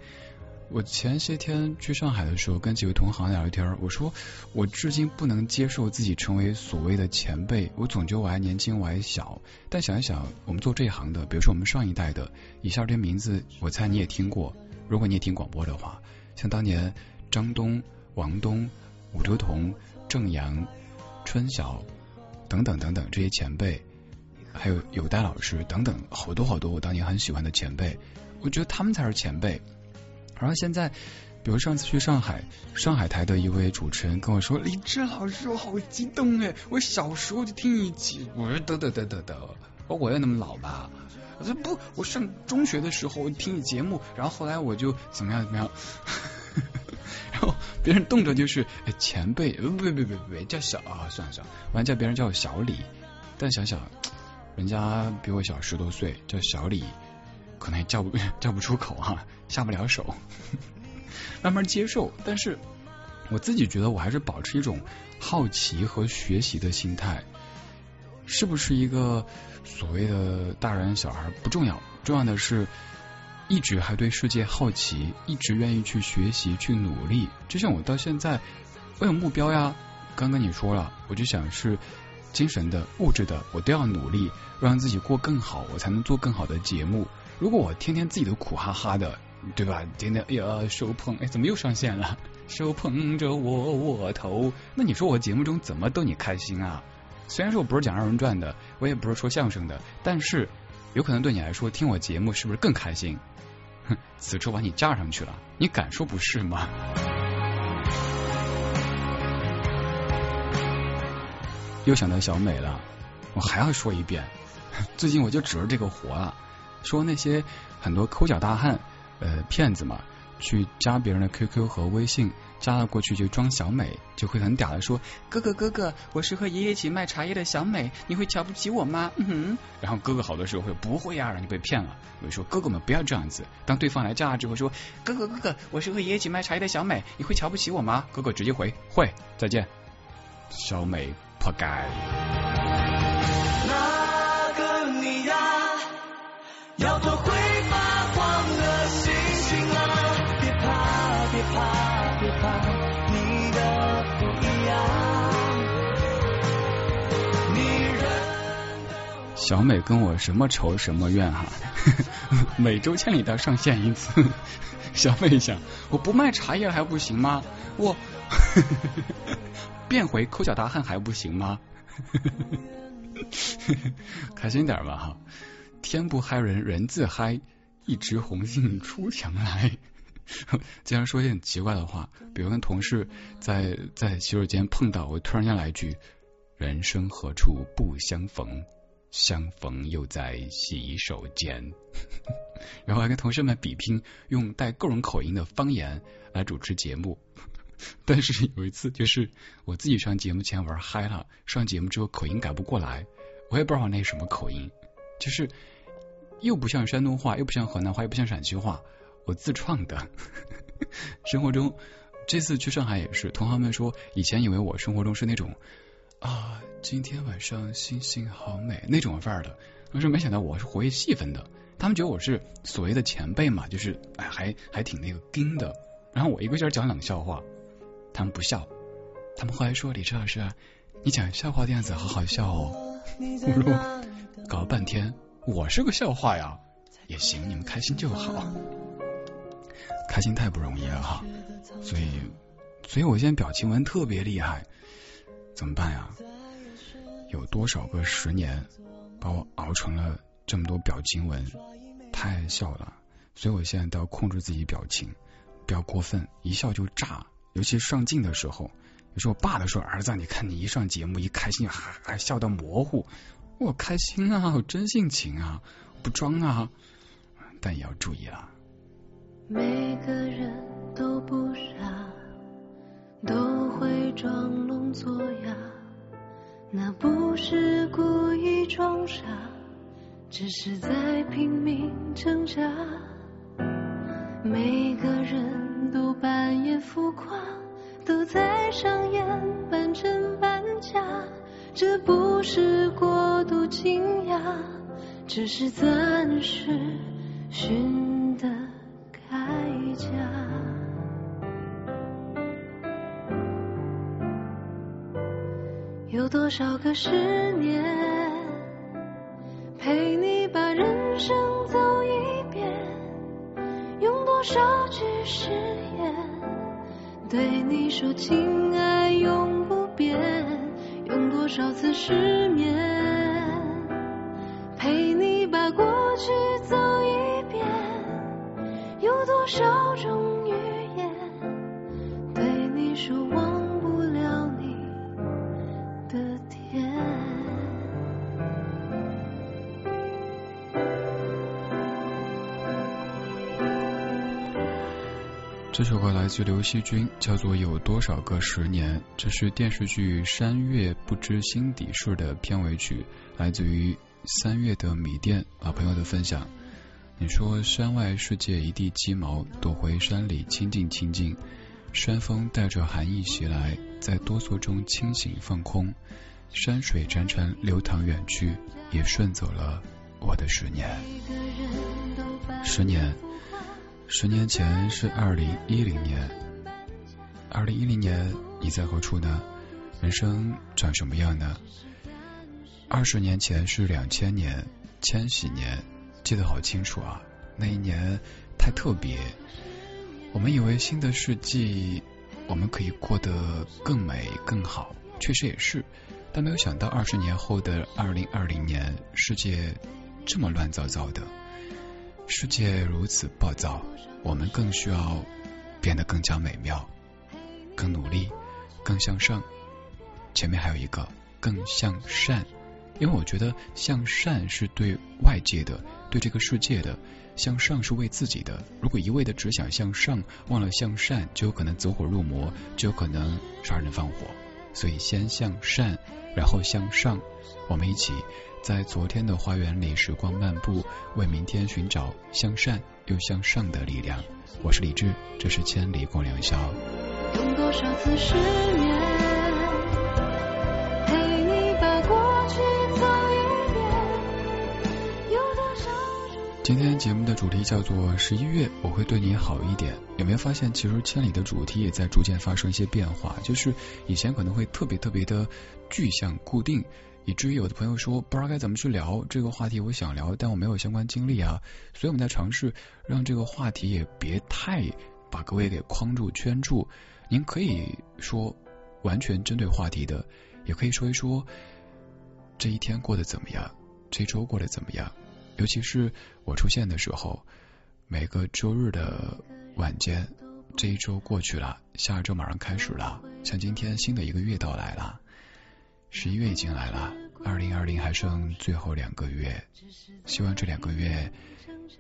B: 我前些天去上海的时候，跟几位同行聊天，我说我至今不能接受自己成为所谓的前辈，我总觉得我还年轻，我还小。但想一想，我们做这一行的，比如说我们上一代的，以下这名字，我猜你也听过。如果你也听广播的话，像当年张东、王东、伍德彤、郑阳、春晓等等等等这些前辈，还有有戴老师等等，好多好多我当年很喜欢的前辈，我觉得他们才是前辈。然后现在，比如上次去上海，上海台的一位主持人跟我说：“李志老师，我好激动哎！我小时候就听你节，我说得得得得得，我我也那么老吧？我说不，我上中学的时候听你节目，然后后来我就怎么样怎么样，然后别人动辄就是前辈，不不不不不叫小啊，算了算了，完叫别人叫我小李，但想想人家比我小十多岁，叫小李。”可能也叫不 叫不出口哈，下不了手，慢慢接受。但是我自己觉得，我还是保持一种好奇和学习的心态。是不是一个所谓的大人小孩不重要，重要的是一直还对世界好奇，一直愿意去学习去努力。就像我到现在，我有目标呀。刚跟你说了，我就想是精神的、物质的，我都要努力，让自己过更好，我才能做更好的节目。如果我天天自己都苦哈哈的，对吧？天天哎呀手捧，哎怎么又上线了？手捧着我我头，那你说我节目中怎么逗你开心啊？虽然说我不是讲二人转的，我也不是说相声的，但是有可能对你来说听我节目是不是更开心？哼，此处把你架上去了，你敢说不是吗？又想到小美了，我还要说一遍，最近我就指着这个活啊。说那些很多抠脚大汉，呃，骗子嘛，去加别人的 QQ 和微信，加了过去就装小美，就会很嗲的说：“哥哥哥哥，我是和爷爷一起卖茶叶的小美，你会瞧不起我吗？”嗯哼。然后哥哥好多时候会不会呀，然后就被骗了。我就说哥哥们不要这样子。当对方来加了之后说：“哥哥哥哥，我是和爷爷一起卖茶叶的小美，你会瞧不起我吗？”哥哥直接回：“会，再见。”小美破街。
F: 要做会发光的星星啊！别怕，别怕，别怕，你的不一样。你认
B: 小美跟我什么仇什么怨哈？每周千里要上线一次。小美想，我不卖茶叶还不行吗？我变回抠脚大汉还不行吗？开心点吧哈。天不害人，人自嗨。一枝红杏出墙来。经常说一些很奇怪的话，比如跟同事在在洗手间碰到，我突然间来一句：“人生何处不相逢，相逢又在洗手间。”然后还跟同事们比拼用带各种口音的方言来主持节目。但是有一次，就是我自己上节目前玩嗨了，上节目之后口音改不过来，我也不知道那什么口音。就是又不像山东话，又不像河南话，又不像陕西话，我自创的。生活中，这次去上海也是，同行们说以前以为我生活中是那种啊，今天晚上星星好美那种范儿的，但是没想到我是活跃气氛的。他们觉得我是所谓的前辈嘛，就是哎，还还挺那个硬的。然后我一个劲儿讲冷笑话，他们不笑。他们后来说：“李志老师，你讲笑话的样子好好笑哦。”我说：“搞了半天，我是个笑话呀。”也行，你们开心就好。开心太不容易了哈，所以，所以我现在表情纹特别厉害，怎么办呀？有多少个十年把我熬成了这么多表情纹？太爱笑了，所以我现在都要控制自己表情，不要过分，一笑就炸。尤其上镜的时候，有时候我爸都说：“儿子，你看你一上节目一开心，还还笑到模糊。”我开心啊，我真性情啊，不装啊。但也要注意了。
G: 每个人都不傻，都会装聋作哑，那不是故意装傻，只是在拼命挣扎。每个人都扮演浮夸，都在上演半真半假，这不是过度惊讶，只是暂时。寻的铠甲，有多少个十年陪你把人生走一遍？用多少句誓言对你说情爱永不变？用多少次失眠陪你把过去走一遍？有多少种语言对你说忘
B: 这首歌来自刘惜君，叫做《有多少个十年》，这是电视剧《山月不知心底事》的片尾曲，来自于三月的米店老朋友的分享。你说山外世界一地鸡毛，躲回山里清静清静。山风带着寒意袭来，在哆嗦中清醒放空。山水潺潺流淌远去，也顺走了我的十年。十年，十年前是二零一零年。二零一零年你在何处呢？人生长什么样呢？二十年前是两千年，千禧年。记得好清楚啊！那一年太特别，我们以为新的世纪我们可以过得更美更好，确实也是，但没有想到二十年后的二零二零年，世界这么乱糟糟的，世界如此暴躁，我们更需要变得更加美妙，更努力，更向上。前面还有一个更向善，因为我觉得向善是对外界的。对这个世界的向上是为自己的。如果一味的只想向上，忘了向善，就有可能走火入魔，就有可能杀人放火。所以先向善，然后向上。我们一起在昨天的花园里时光漫步，为明天寻找向善又向上的力量。我是李志，这是千里共良宵。
G: 用多少次失眠？
B: 今天节目的主题叫做十一月，我会对你好一点。有没有发现，其实千里的主题也在逐渐发生一些变化？就是以前可能会特别特别的具象固定，以至于有的朋友说不知道该怎么去聊这个话题。我想聊，但我没有相关经历啊。所以我们在尝试让这个话题也别太把各位给框住圈住。您可以说完全针对话题的，也可以说一说这一天过得怎么样，这周过得怎么样。尤其是我出现的时候，每个周日的晚间，这一周过去了，下一周马上开始了。像今天新的一个月到来了，十一月已经来了，二零二零还剩最后两个月，希望这两个月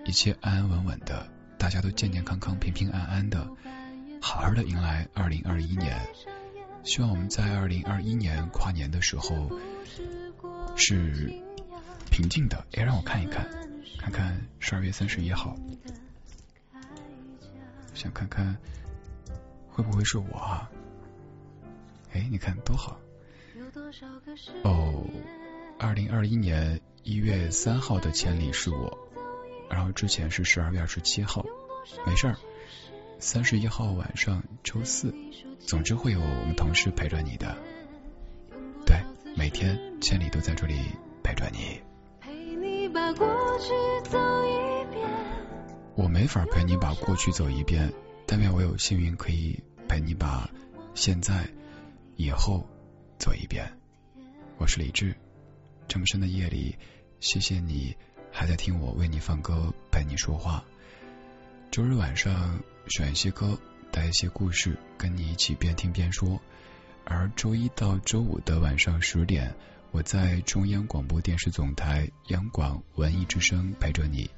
B: 一切安安稳稳的，大家都健健康康、平平安安的，好好的迎来二零二一年。希望我们在二零二一年跨年的时候是。平静的，也让我看一看，看看十二月三十一号，想看看会不会是我啊？哎，你看多好哦！二零二一年一月三号的千里是我，然后之前是十二月二十七号，没事儿。三十一号晚上周四，总之会有我们同事陪着你的。对，每天千里都在这里陪着你。陪你把过去走一遍我没法陪你把过去走一遍，但愿我有幸运可以陪你把现在、以后走一遍。我是李志，这么深的夜里，谢谢你还在听我为你放歌，陪你说话。周日晚上。选一些歌，带一些故事，跟你一起边听边说。而周一到周五的晚上十点，我在中央广播电视总台央广文艺之声陪着你。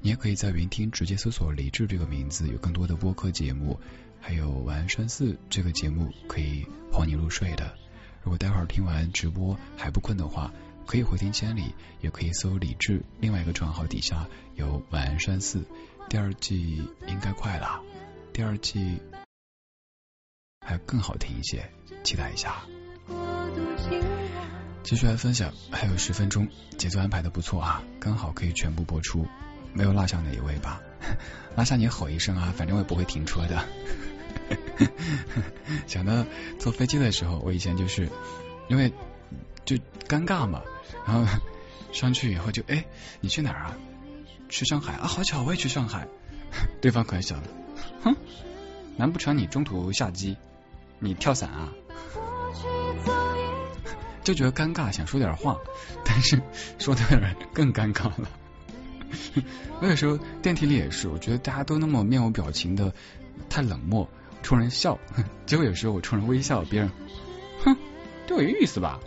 B: 你也可以在云听直接搜索“李志”这个名字，有更多的播客节目，还有《晚安山寺》这个节目可以哄你入睡的。如果待会儿听完直播还不困的话，可以回听千里，也可以搜李志另外一个账号底下有《晚安山寺》。第二季应该快了，第二季还更好听一些，期待一下。继续来分享，还有十分钟，节奏安排的不错啊，刚好可以全部播出，没有落下哪一位吧？落下你吼一声啊，反正我也不会停车的。想到坐飞机的时候，我以前就是因为就尴尬嘛，然后上去以后就哎，你去哪儿啊？去上海啊，好巧，我也去上海。对方可能想，哼，难不成你中途下机，你跳伞啊？就觉得尴尬，想说点话，但是说的人更尴尬了。我有时候电梯里也是，我觉得大家都那么面无表情的，太冷漠，冲人笑，结果有时候我冲人微笑，别人，哼，对我有意思吧？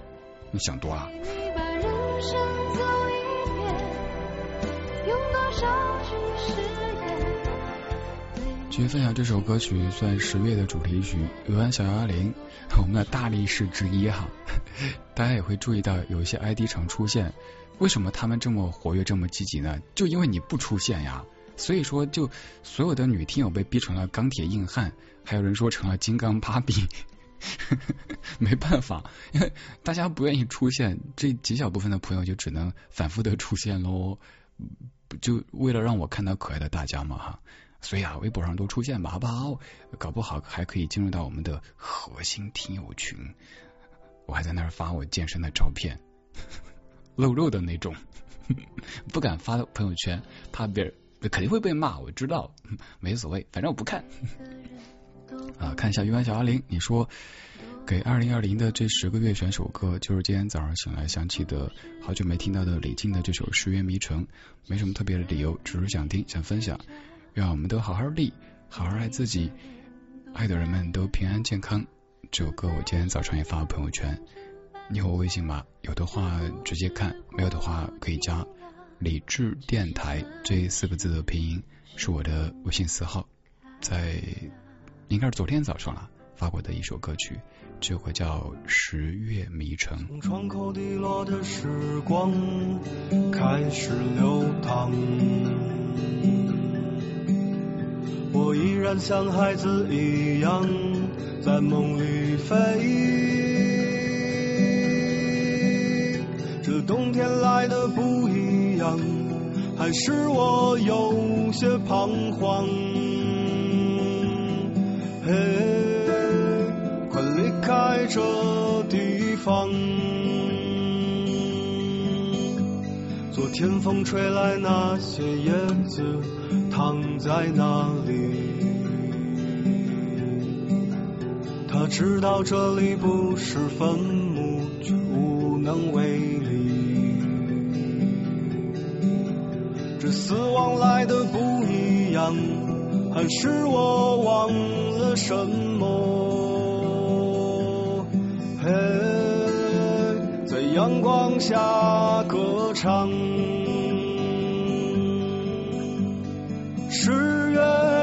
B: 你想多了。继续分享这首歌曲，算十月的主题曲《鹅安小幺零》，我们的大力士之一哈。大家也会注意到，有一些 ID 常出现，为什么他们这么活跃、这么积极呢？就因为你不出现呀。所以说，就所有的女听友被逼成了钢铁硬汉，还有人说成了金刚芭比。没办法，因为大家不愿意出现，这极小部分的朋友就只能反复的出现喽。就为了让我看到可爱的大家嘛哈，所以啊，微博上多出现吧，好不好？搞不好还可以进入到我们的核心听友群。我还在那儿发我健身的照片，露肉的那种，不敢发朋友圈，怕别人肯定会被骂。我知道，没所谓，反正我不看。啊，看一下鱼丸小阿玲，你说。给二零二零的这十个月选首歌，就是今天早上醒来想起的，好久没听到的李静的这首《十月迷城》，没什么特别的理由，只是想听想分享。让我们都好好地，好好爱自己，爱的人们都平安健康。这首歌我今天早上也发了朋友圈，你有我微信吗？有的话直接看，没有的话可以加李智电台这四个字的拼音，是我的微信私号，在应该是昨天早上了发过的一首歌曲。这回叫《十月迷城》。
D: 从窗口滴落的时光开始流淌，我依然像孩子一样在梦里飞。这冬天来的不一样，还是我有些彷徨。嘿。开这地方，昨天风吹来那些叶子躺在那里。他知道这里不是坟墓，却无能为力。这死亡来的不一样，还是我忘了什么？嘿在阳光下歌唱。十月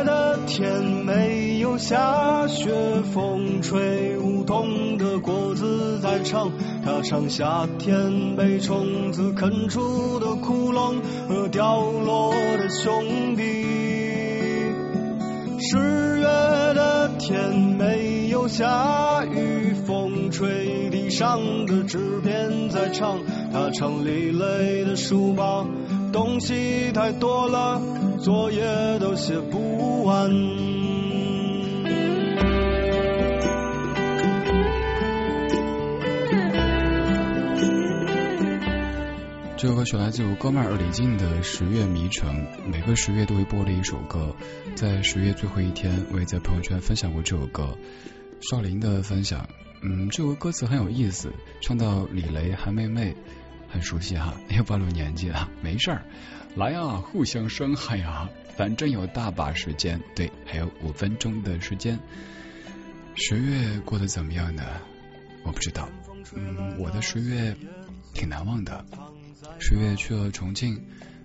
D: 的天没有下雪，风吹梧桐的果子在唱，他唱夏天被虫子啃出的窟窿和掉落的兄弟。十月的天没有下雨，风吹地上的纸片在唱，他唱里累的书包，东西太多了，作业都写不完。
B: 这首歌曲来自我哥们儿李静的《十月迷城》，每个十月都会播的一首歌。在十月最后一天，我也在朋友圈分享过这首歌。少林的分享，嗯，这首歌词很有意思，唱到李雷、韩妹妹，很熟悉哈，又暴露年纪了，没事儿，来啊，互相伤害啊，反正有大把时间，对，还有五分钟的时间。十月过得怎么样呢？我不知道，嗯，我的十月挺难忘的。十月去了重庆，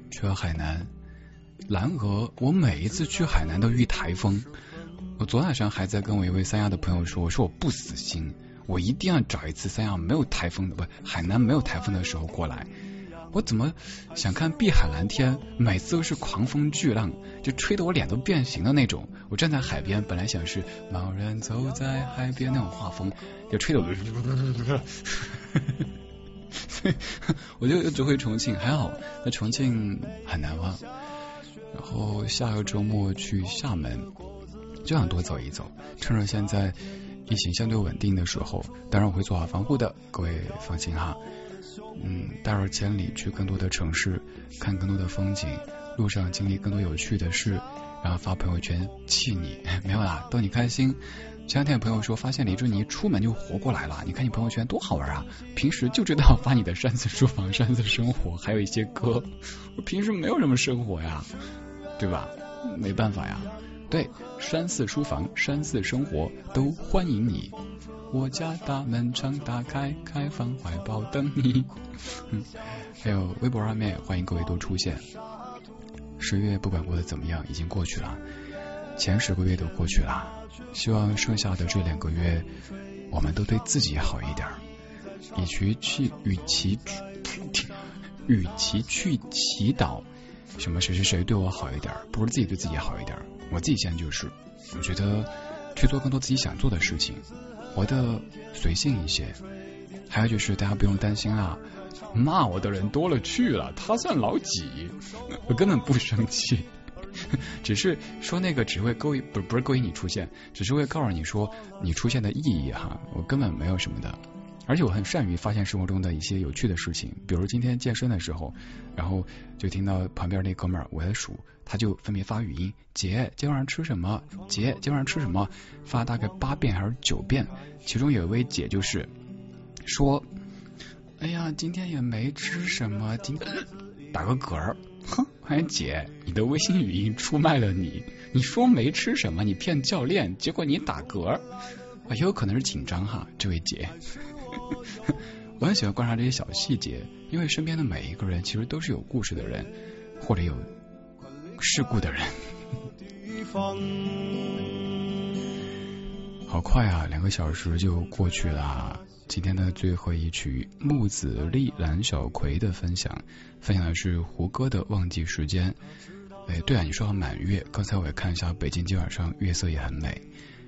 B: 去了海南、蓝河。我每一次去海南都遇台风。我昨晚上还在跟我一位三亚的朋友说，我说我不死心，我一定要找一次三亚没有台风的，不，海南没有台风的时候过来。我怎么想看碧海蓝天，每次都是狂风巨浪，就吹得我脸都变形的那种。我站在海边，本来想是贸然走在海边那种画风，就吹得我。我就只会重庆，还好，那重庆很难忘。然后下个周末去厦门，就想多走一走，趁着现在疫情相对稳定的时候，当然我会做好防护的，各位放心哈。嗯，大若千里去更多的城市，看更多的风景，路上经历更多有趣的事，然后发朋友圈气你，没有啦，逗你开心。前两天有朋友说，发现李志你出门就活过来了。你看你朋友圈多好玩啊！平时就知道发你的山寺书房、山寺生活，还有一些歌。我平时没有什么生活呀，对吧？没办法呀。对，山寺书房、山寺生活都欢迎你。我家大门常打开，开放怀抱等你。嗯 还有微博上面欢迎各位多出现。十月不管过得怎么样，已经过去了。前十个月都过去了，希望剩下的这两个月，我们都对自己好一点。与其去，与其与其去祈祷什么谁谁谁对我好一点，不如自己对自己好一点。我自己现在就是，我觉得去做更多自己想做的事情，活得随性一些。还有就是大家不用担心啊，骂我的人多了去了，他算老几？我根本不生气。只是说那个只会勾引，不是不是勾引你出现，只是会告诉你说你出现的意义哈，我根本没有什么的，而且我很善于发现生活中的一些有趣的事情，比如今天健身的时候，然后就听到旁边那哥们儿我在数，他就分别发语音，姐今晚上吃什么？姐今晚上吃什么？发大概八遍还是九遍，其中有一位姐就是说，哎呀今天也没吃什么，今打个嗝儿。哼，哎姐，你的微信语音出卖了你。你说没吃什么，你骗教练，结果你打嗝，也有可能是紧张哈，这位姐。我很喜欢观察这些小细节，因为身边的每一个人其实都是有故事的人，或者有事故的人。好快啊，两个小时就过去了。今天的最后一曲木子丽、蓝小葵的分享，分享的是胡歌的《忘记时间》。哎，对啊，你说到满月，刚才我也看一下，北京今晚上月色也很美。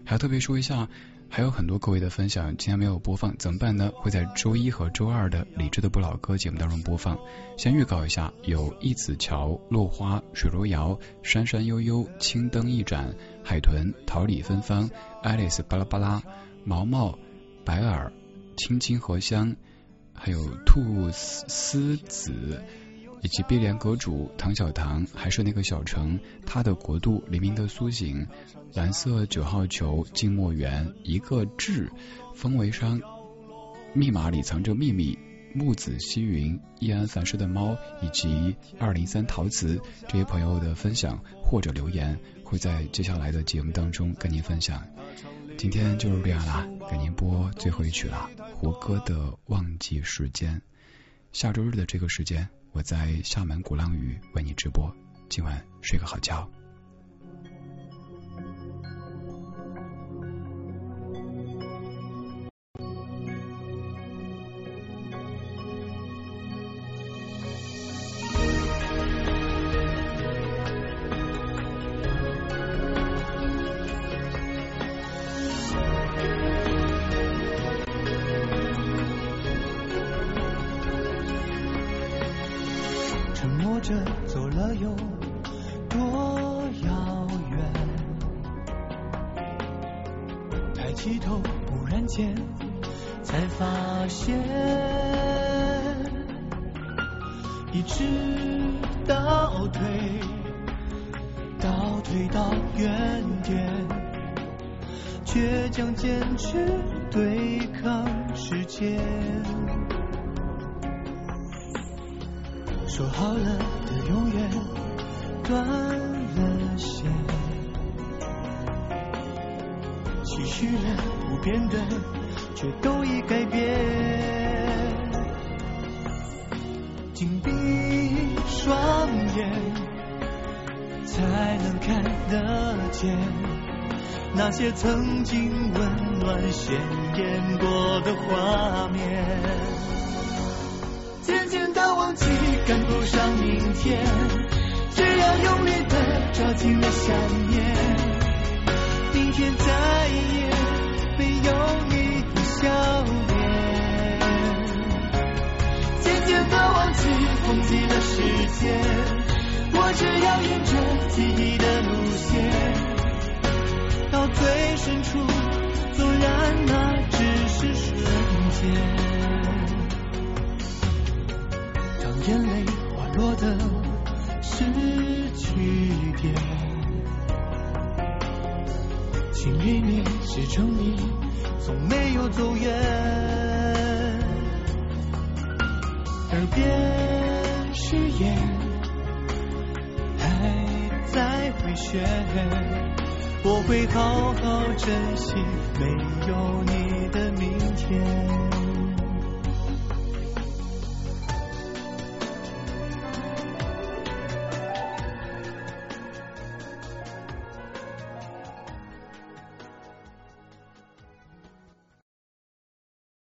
B: 还要特别说一下，还有很多各位的分享今天没有播放，怎么办呢？会在周一和周二的理智的不老歌节目当中播放。先预告一下，有一子桥、落花、水如瑶、山山悠悠、青灯一盏、海豚、桃李芬芳、爱丽丝巴拉巴拉、毛毛、白耳。青青荷香，还有兔丝子，以及碧莲阁主唐小唐，还是那个小城，他的国度，黎明的苏醒，蓝色九号球，静默园，一个痣，风为商，密码里藏着秘密，木子西云，易安凡诗的猫，以及二零三陶瓷这些朋友的分享或者留言，会在接下来的节目当中跟您分享。今天就是这样啦，给您播最后一曲了，胡歌的《忘记时间》。下周日的这个时间，我在厦门鼓浪屿为你直播。今晚睡个好觉。